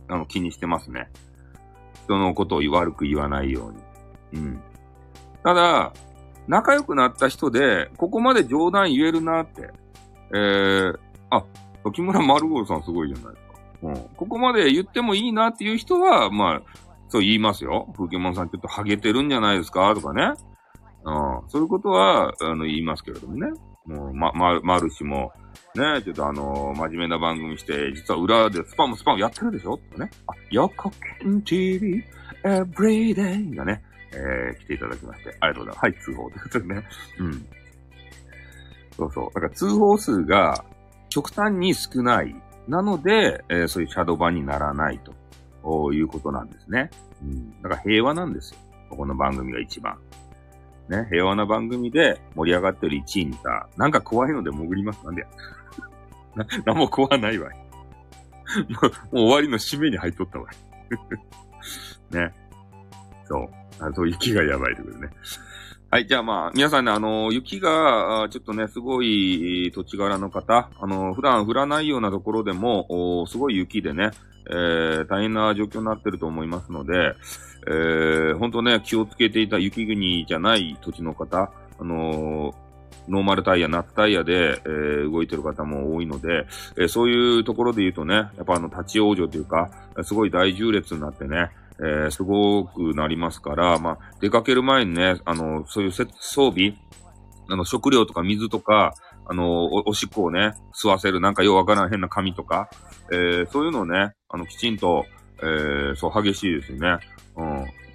あの、気にしてますね。人のことを悪く言わないように。うん。ただ、仲良くなった人で、ここまで冗談言えるなって。えー、あ、木村丸五郎さんすごいじゃない。うん。ここまで言ってもいいなっていう人は、まあ、そう言いますよ。風景モンさんちょっとハゲてるんじゃないですかとかね。うん。そういうことは、あの、言いますけれどもね。もう、ま、ま、まるしも、ね、ちょっとあのー、真面目な番組して、実は裏でスパムスパムやってるでしょとかね。あ、横金 TV Everyday がね、えー、来ていただきまして、ありがとうございます。はい、通報ということでね。うん。そうそう。だから通報数が極端に少ない。なので、えー、そういうシャドー版にならないということなんですね。うん。だから平和なんですよ。ここの番組が一番。ね、平和な番組で盛り上がってる1位にさ、なんか怖いので潜りますなんでや。な、なんも怖ないわい。もう、終わりの締めに入っとったわい。ね。そう。あと、雪がやばいということね。はい、じゃあまあ、皆さんね、あの、雪が、ちょっとね、すごい土地柄の方、あの、普段降らないようなところでも、すごい雪でね、えー、大変な状況になってると思いますので、えー、本当ね、気をつけていた雪国じゃない土地の方、あのー、ノーマルタイヤ、夏タイヤで、えー、動いてる方も多いので、えー、そういうところで言うとね、やっぱあの、立ち往生というか、すごい大重列になってね、えー、すごくなりますから、まあ、出かける前にね、あの、そういう装備、あの、食料とか水とか、あの、お、おしっこをね、吸わせる、なんかようわからん変な紙とか、えー、そういうのをね、あの、きちんと、えー、そう、激しいですよね。うん。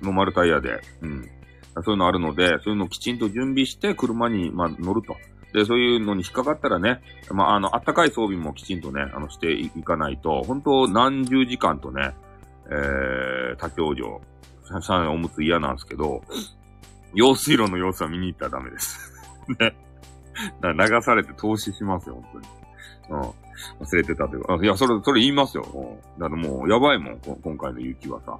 ノーマルタイヤで。うん。そういうのあるので、そういうのをきちんと準備して車に、まあ、乗ると。で、そういうのに引っかかったらね、まあ、あの、あったかい装備もきちんとね、あの、していかないと、本当何十時間とね、えー、立ち往生。車内おむつ嫌なんですけど、用水路の様子は見に行ったらダメです。ね。流されて投資しますよ、本当に。うん。忘れてたというか、いや、それ、それ言いますよ。うん。だからもう、やばいもん、今回の雪はさ。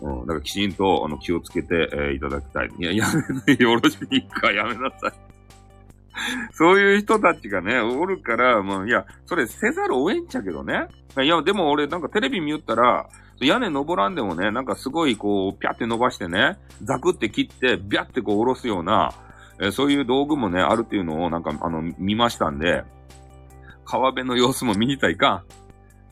うん。だからきちんと、あの、気をつけて、えー、いただきたい。いや、やめな、よろしくいいか、やめなさい。そういう人たちがね、おるから、まあ、いや、それせざるを得んちゃけどね。いや、でも俺、なんかテレビ見よったら、屋根登らんでもね、なんかすごいこう、ぴゃって伸ばしてね、ザクって切って、ビャってこう下ろすような、え、そういう道具もね、あるっていうのをなんか、あの、見ましたんで、川辺の様子も見にたいか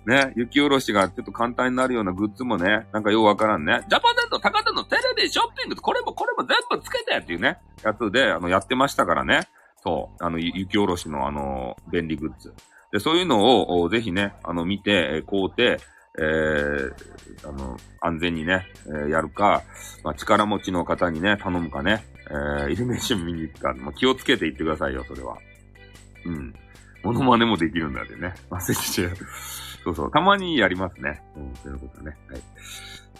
ね、雪下ろしがちょっと簡単になるようなグッズもね、なんかようわからんね。ジャパネット高田のテレビショッピングこれもこれも全部つけてっていうね、やつで、あの、やってましたからね。そう。あの、雪下ろしのあの、便利グッズ。で、そういうのを、ぜひね、あの、見て、買うて、えー、あの、安全にね、えー、やるか、まあ、力持ちの方にね、頼むかね、えー、イルミネーション見に行くか、まあ、気をつけて行ってくださいよ、それは。うん。モノマネもできるんだってね。忘れちゃう。そうそう。たまにやりますね。うん、そういうことね。はい。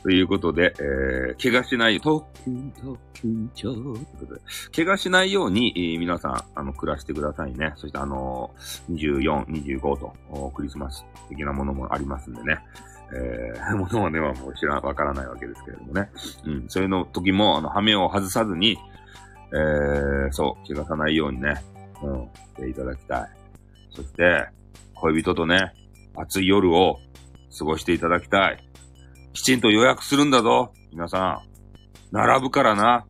ということで、えー、怪我しない、特訓、特訓長ということで、怪我しないように、えー、皆さん、あの、暮らしてくださいね。そして、あのー、24、25と、クリスマス的なものもありますんでね。えー、ものはね、はもう知ら、わからないわけですけれどもね。うん、そういうの時も、あの、羽目を外さずに、えー、そう、怪我さないようにね、うん、していただきたい。そして、恋人とね、暑い夜を過ごしていただきたい。きちんと予約するんだぞ。皆さん。並ぶからな。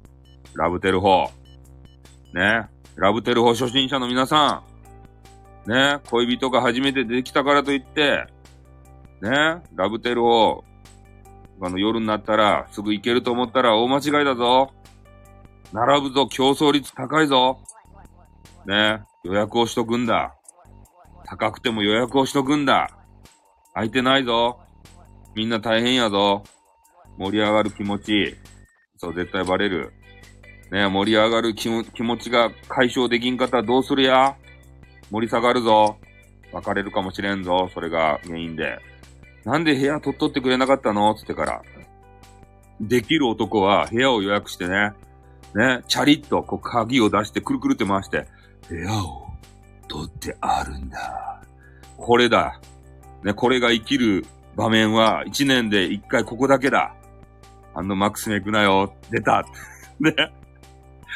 ラブテル法。ね。ラブテル法初心者の皆さん。ね。恋人が初めてできたからといって、ね。ラブテルをあの夜になったらすぐ行けると思ったら大間違いだぞ。並ぶぞ、競争率高いぞ。ね予約をしとくんだ。高くても予約をしとくんだ。空いてないぞ。みんな大変やぞ。盛り上がる気持ち。そう、絶対バレる。ね盛り上がる気持ちが解消できんかったらどうするや？盛り下がるぞ。別れるかもしれんぞ。それが原因で。なんで部屋取っとってくれなかったの？つってから。できる男は部屋を予約してね。ね、チャリッとこう鍵を出してくるくるって回して、部屋を取ってあるんだ。これだ。ね、これが生きる場面は一年で一回ここだけだ。あのマックスに行くなよ。出た。ね。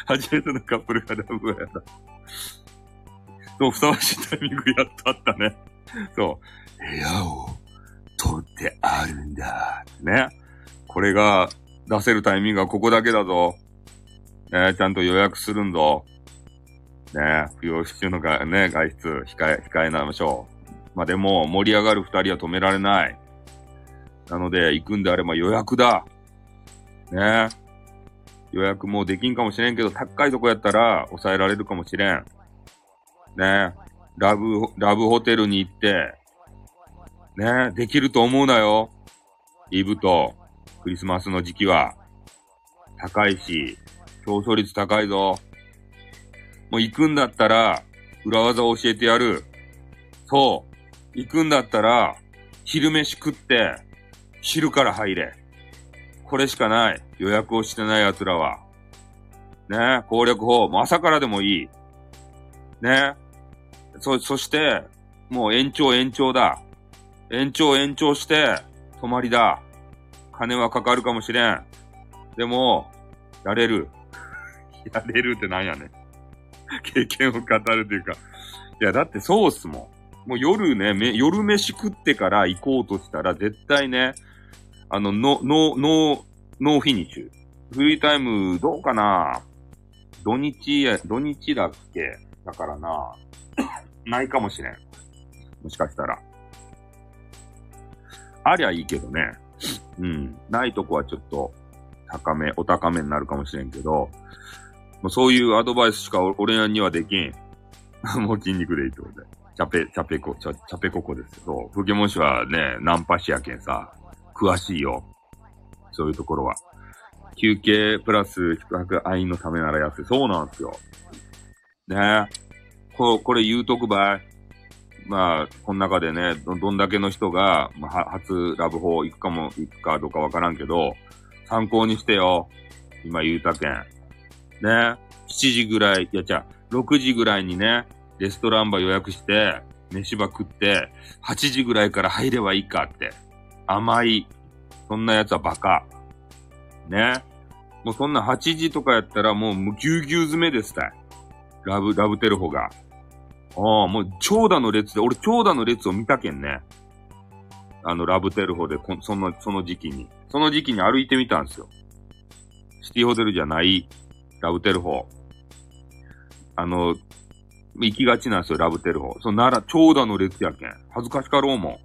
初めてのカップルがラブやだ。そう、ふさわしいタイミングやっとあったね。そう。部屋を取ってあるんだ。ね。これが出せるタイミングはここだけだぞ。ね、ちゃんと予約するんぞ。ね、不要不急のが、ね、外出控え、控えなましょう。まあ、でも、盛り上がる二人は止められない。なので、行くんであれば予約だ。ね。予約もうできんかもしれんけど、高いとこやったら抑えられるかもしれん。ね。ラブ、ラブホテルに行って、ね、できると思うなよ。イブとクリスマスの時期は。高いし、競争率高いぞ。もう行くんだったら、裏技を教えてやる。そう。行くんだったら、昼飯食って、昼から入れ。これしかない。予約をしてない奴らは。ね攻略法。もう朝からでもいい。ねそ、そして、もう延長延長だ。延長延長して、泊まりだ。金はかかるかもしれん。でも、やれる。やれるってなんやねん。経験を語るというか。いや、だってそうっすもん。もう夜ね、夜飯食ってから行こうとしたら、絶対ね、あの、ノ、ノ、ノ、ノーフィニッシュ。フリータイム、どうかな？土日や、土日だっけ？だからな。ないかもしれん。もしかしたら。ありゃいいけどね。うん。ないとこはちょっと、高め、お高めになるかもしれんけど、もうそういうアドバイスしか俺にはできん。もう筋肉でいいってことで。チャペ、チャペコ、チャチャペココですけど、ポケモン氏はね、ナンパ師やけんさ、詳しいよ。そういうところは。休憩プラス宿泊愛のためなら安い。そうなんですよ。ねえここれ言うとくばい。まあ、この中でね、ど、どんだけの人が、まあ、初ラブホー行くかも、行くかどうかわからんけど、参考にしてよ。今言うたけん。ね。7時ぐらい、いや、じゃあ、6時ぐらいにね、レストランバ予約して、飯ば食って、8時ぐらいから入ればいいかって。甘い。そんな奴はバカ。ね。もうそんな8時とかやったらもうぎゅうぎゅう詰めですたい。ラブ、ラブテルホが。ああ、もう長蛇の列で、俺長蛇の列を見たけんね。あの、ラブテルホでこ、その、その時期に。その時期に歩いてみたんですよ。シティホテルじゃない、ラブテルホ。あの、行きがちなんですよ、ラブテルホ。そのなら、長蛇の列やけん。恥ずかしかろうもん。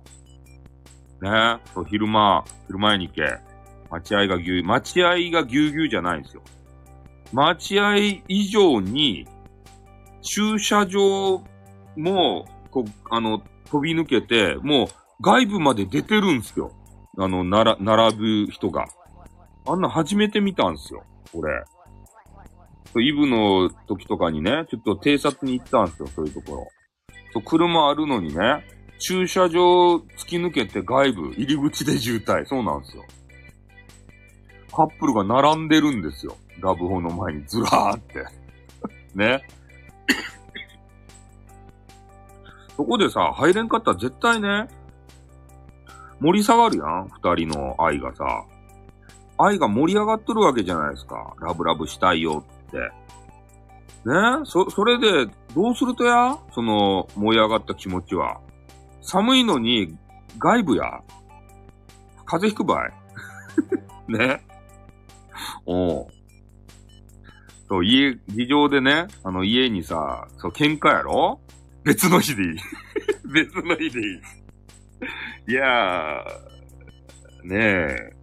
ねそう、昼間、昼前に行け。待合がぎゅう、待合がぎゅうぎゅうじゃないんですよ。待合以上に、駐車場も、こ、あの、飛び抜けて、もう、外部まで出てるんですよ。あの、なら、並ぶ人が。あんな初めて見たんですよ、俺。イブの時とかにね、ちょっと偵察に行ったんですよ、そういうところ。そう、車あるのにね、駐車場突き抜けて外部、入り口で渋滞。そうなんですよ。カップルが並んでるんですよ。ラブホの前にずらーって。ね。そこでさ、入れんかったら絶対ね、盛り下がるやん二人の愛がさ。愛が盛り上がっとるわけじゃないですか。ラブラブしたいよって。ねそ、それで、どうするとや？その、燃え上がった気持ちは。寒いのに、外部や。風邪ひくばい。ね。おう。そう、家、事情でね、あの、家にさ、そう、喧嘩やろ？別の日でいい。別の日でいい。いやー、ねえ、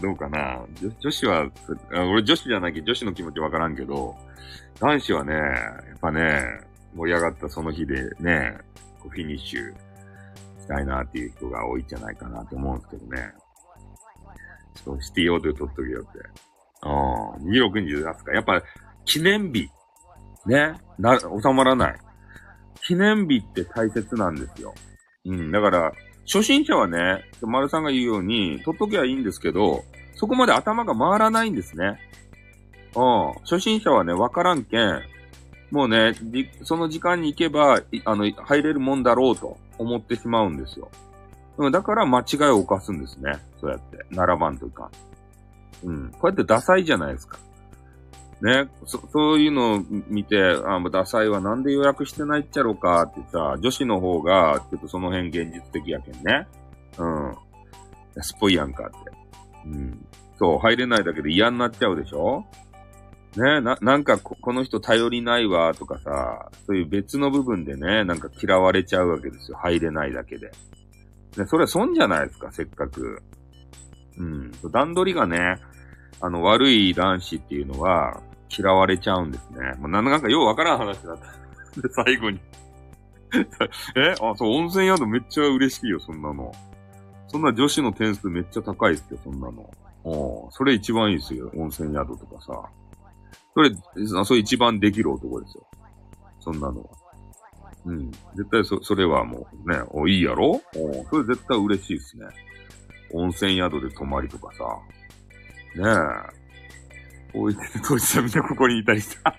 どうかな女女子は、俺女子じゃなきゃ女子の気持ちわからんけど、男子はね、やっぱね、盛り上がったその日でね、フィニッシュたいなっていう人が多いんじゃないかなと思うんですけどね。ちょっとシティオード取っとけよって。うん。26日出すか。やっぱ記念日。ね。な、収まらない。記念日って大切なんですよ。うん。だから、初心者はね、丸さんが言うように、取っとけばいいんですけど、そこまで頭が回らないんですね。うん。初心者はね、わからんけん、もうね、その時間に行けば、あの、入れるもんだろうと思ってしまうんですよ。だから間違いを犯すんですね。そうやって。並ばんといか。うん。こうやってダサいじゃないですか。ね。そ、そういうのを見て、あ、もうダサいはなんで予約してないっちゃろうかってさ、女子の方が、ちょっとその辺現実的やけんね。うん。安っぽいやんかって。うん。そう、入れないだけで嫌になっちゃうでしょねな、なんかこ、この人頼りないわとかさ、そういう別の部分でね、なんか嫌われちゃうわけですよ。入れないだけで。ね、それは損じゃないですか、せっかく。うん。段取りがね、あの、悪い男子っていうのは、嫌われちゃうんですね。まあ、なんかようわからん話だった。で、最後にえあ、そう、温泉宿めっちゃ嬉しいよ、そんなの。そんな女子の点数めっちゃ高いっすよ、そんなの。おそれ一番いいっすよ、温泉宿とかさ。それ、それ一番できる男ですよ。そんなのは。うん。絶対そ、それはもうね、お、いいやろ？おそれ絶対嬉しいっすね。温泉宿で泊まりとかさ。ねえ。置いてる当事者みんなここにいたりさ。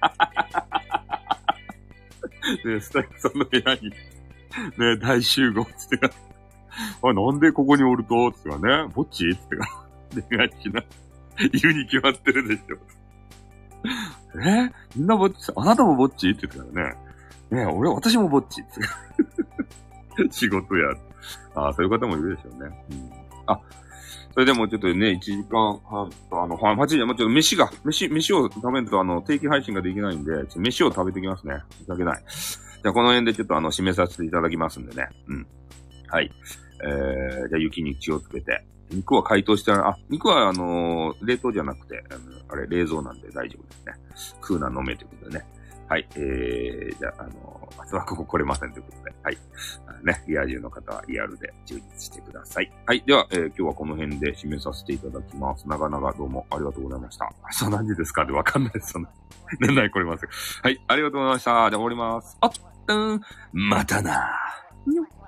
ねスタッフさんの部屋に、ね大集合っつってか、あ、なんでここにおると？つってかね、ぼっち？つってか、願いしな。言うに決まってるでしょ。え？みんなぼっち、あなたもぼっち？って言ってたらね。ね俺、私もぼっち。仕事や。ああ、そういう方もいるでしょうね。うん。あ、それでもちょっとね、1時間半と、あの、8時、もうちょっと飯が、飯、飯を食べると、あの、定期配信ができないんで、ちょっと飯を食べてきますね。申し訳ない。じゃあ、この辺でちょっとあの、締めさせていただきますんでね。うん。はい。えー、じゃあ、雪に気をつけて。肉は解凍してないあ、肉はあのー、冷凍じゃなくて、あの、あれ、冷蔵なんで大丈夫ですね。食うな飲めということでね。はい。えー、じゃあ、あのー、明日はここ来れませんということで。はい。ね、リア充の方はリアルで充実してください。はい。では、えー、今日はこの辺で締めさせていただきます。長々どうもありがとうございました。明日何時ですか？ってわかんないです。その、年内来れます。はい。ありがとうございました。じゃあ終わります。あっ、うん、またなー。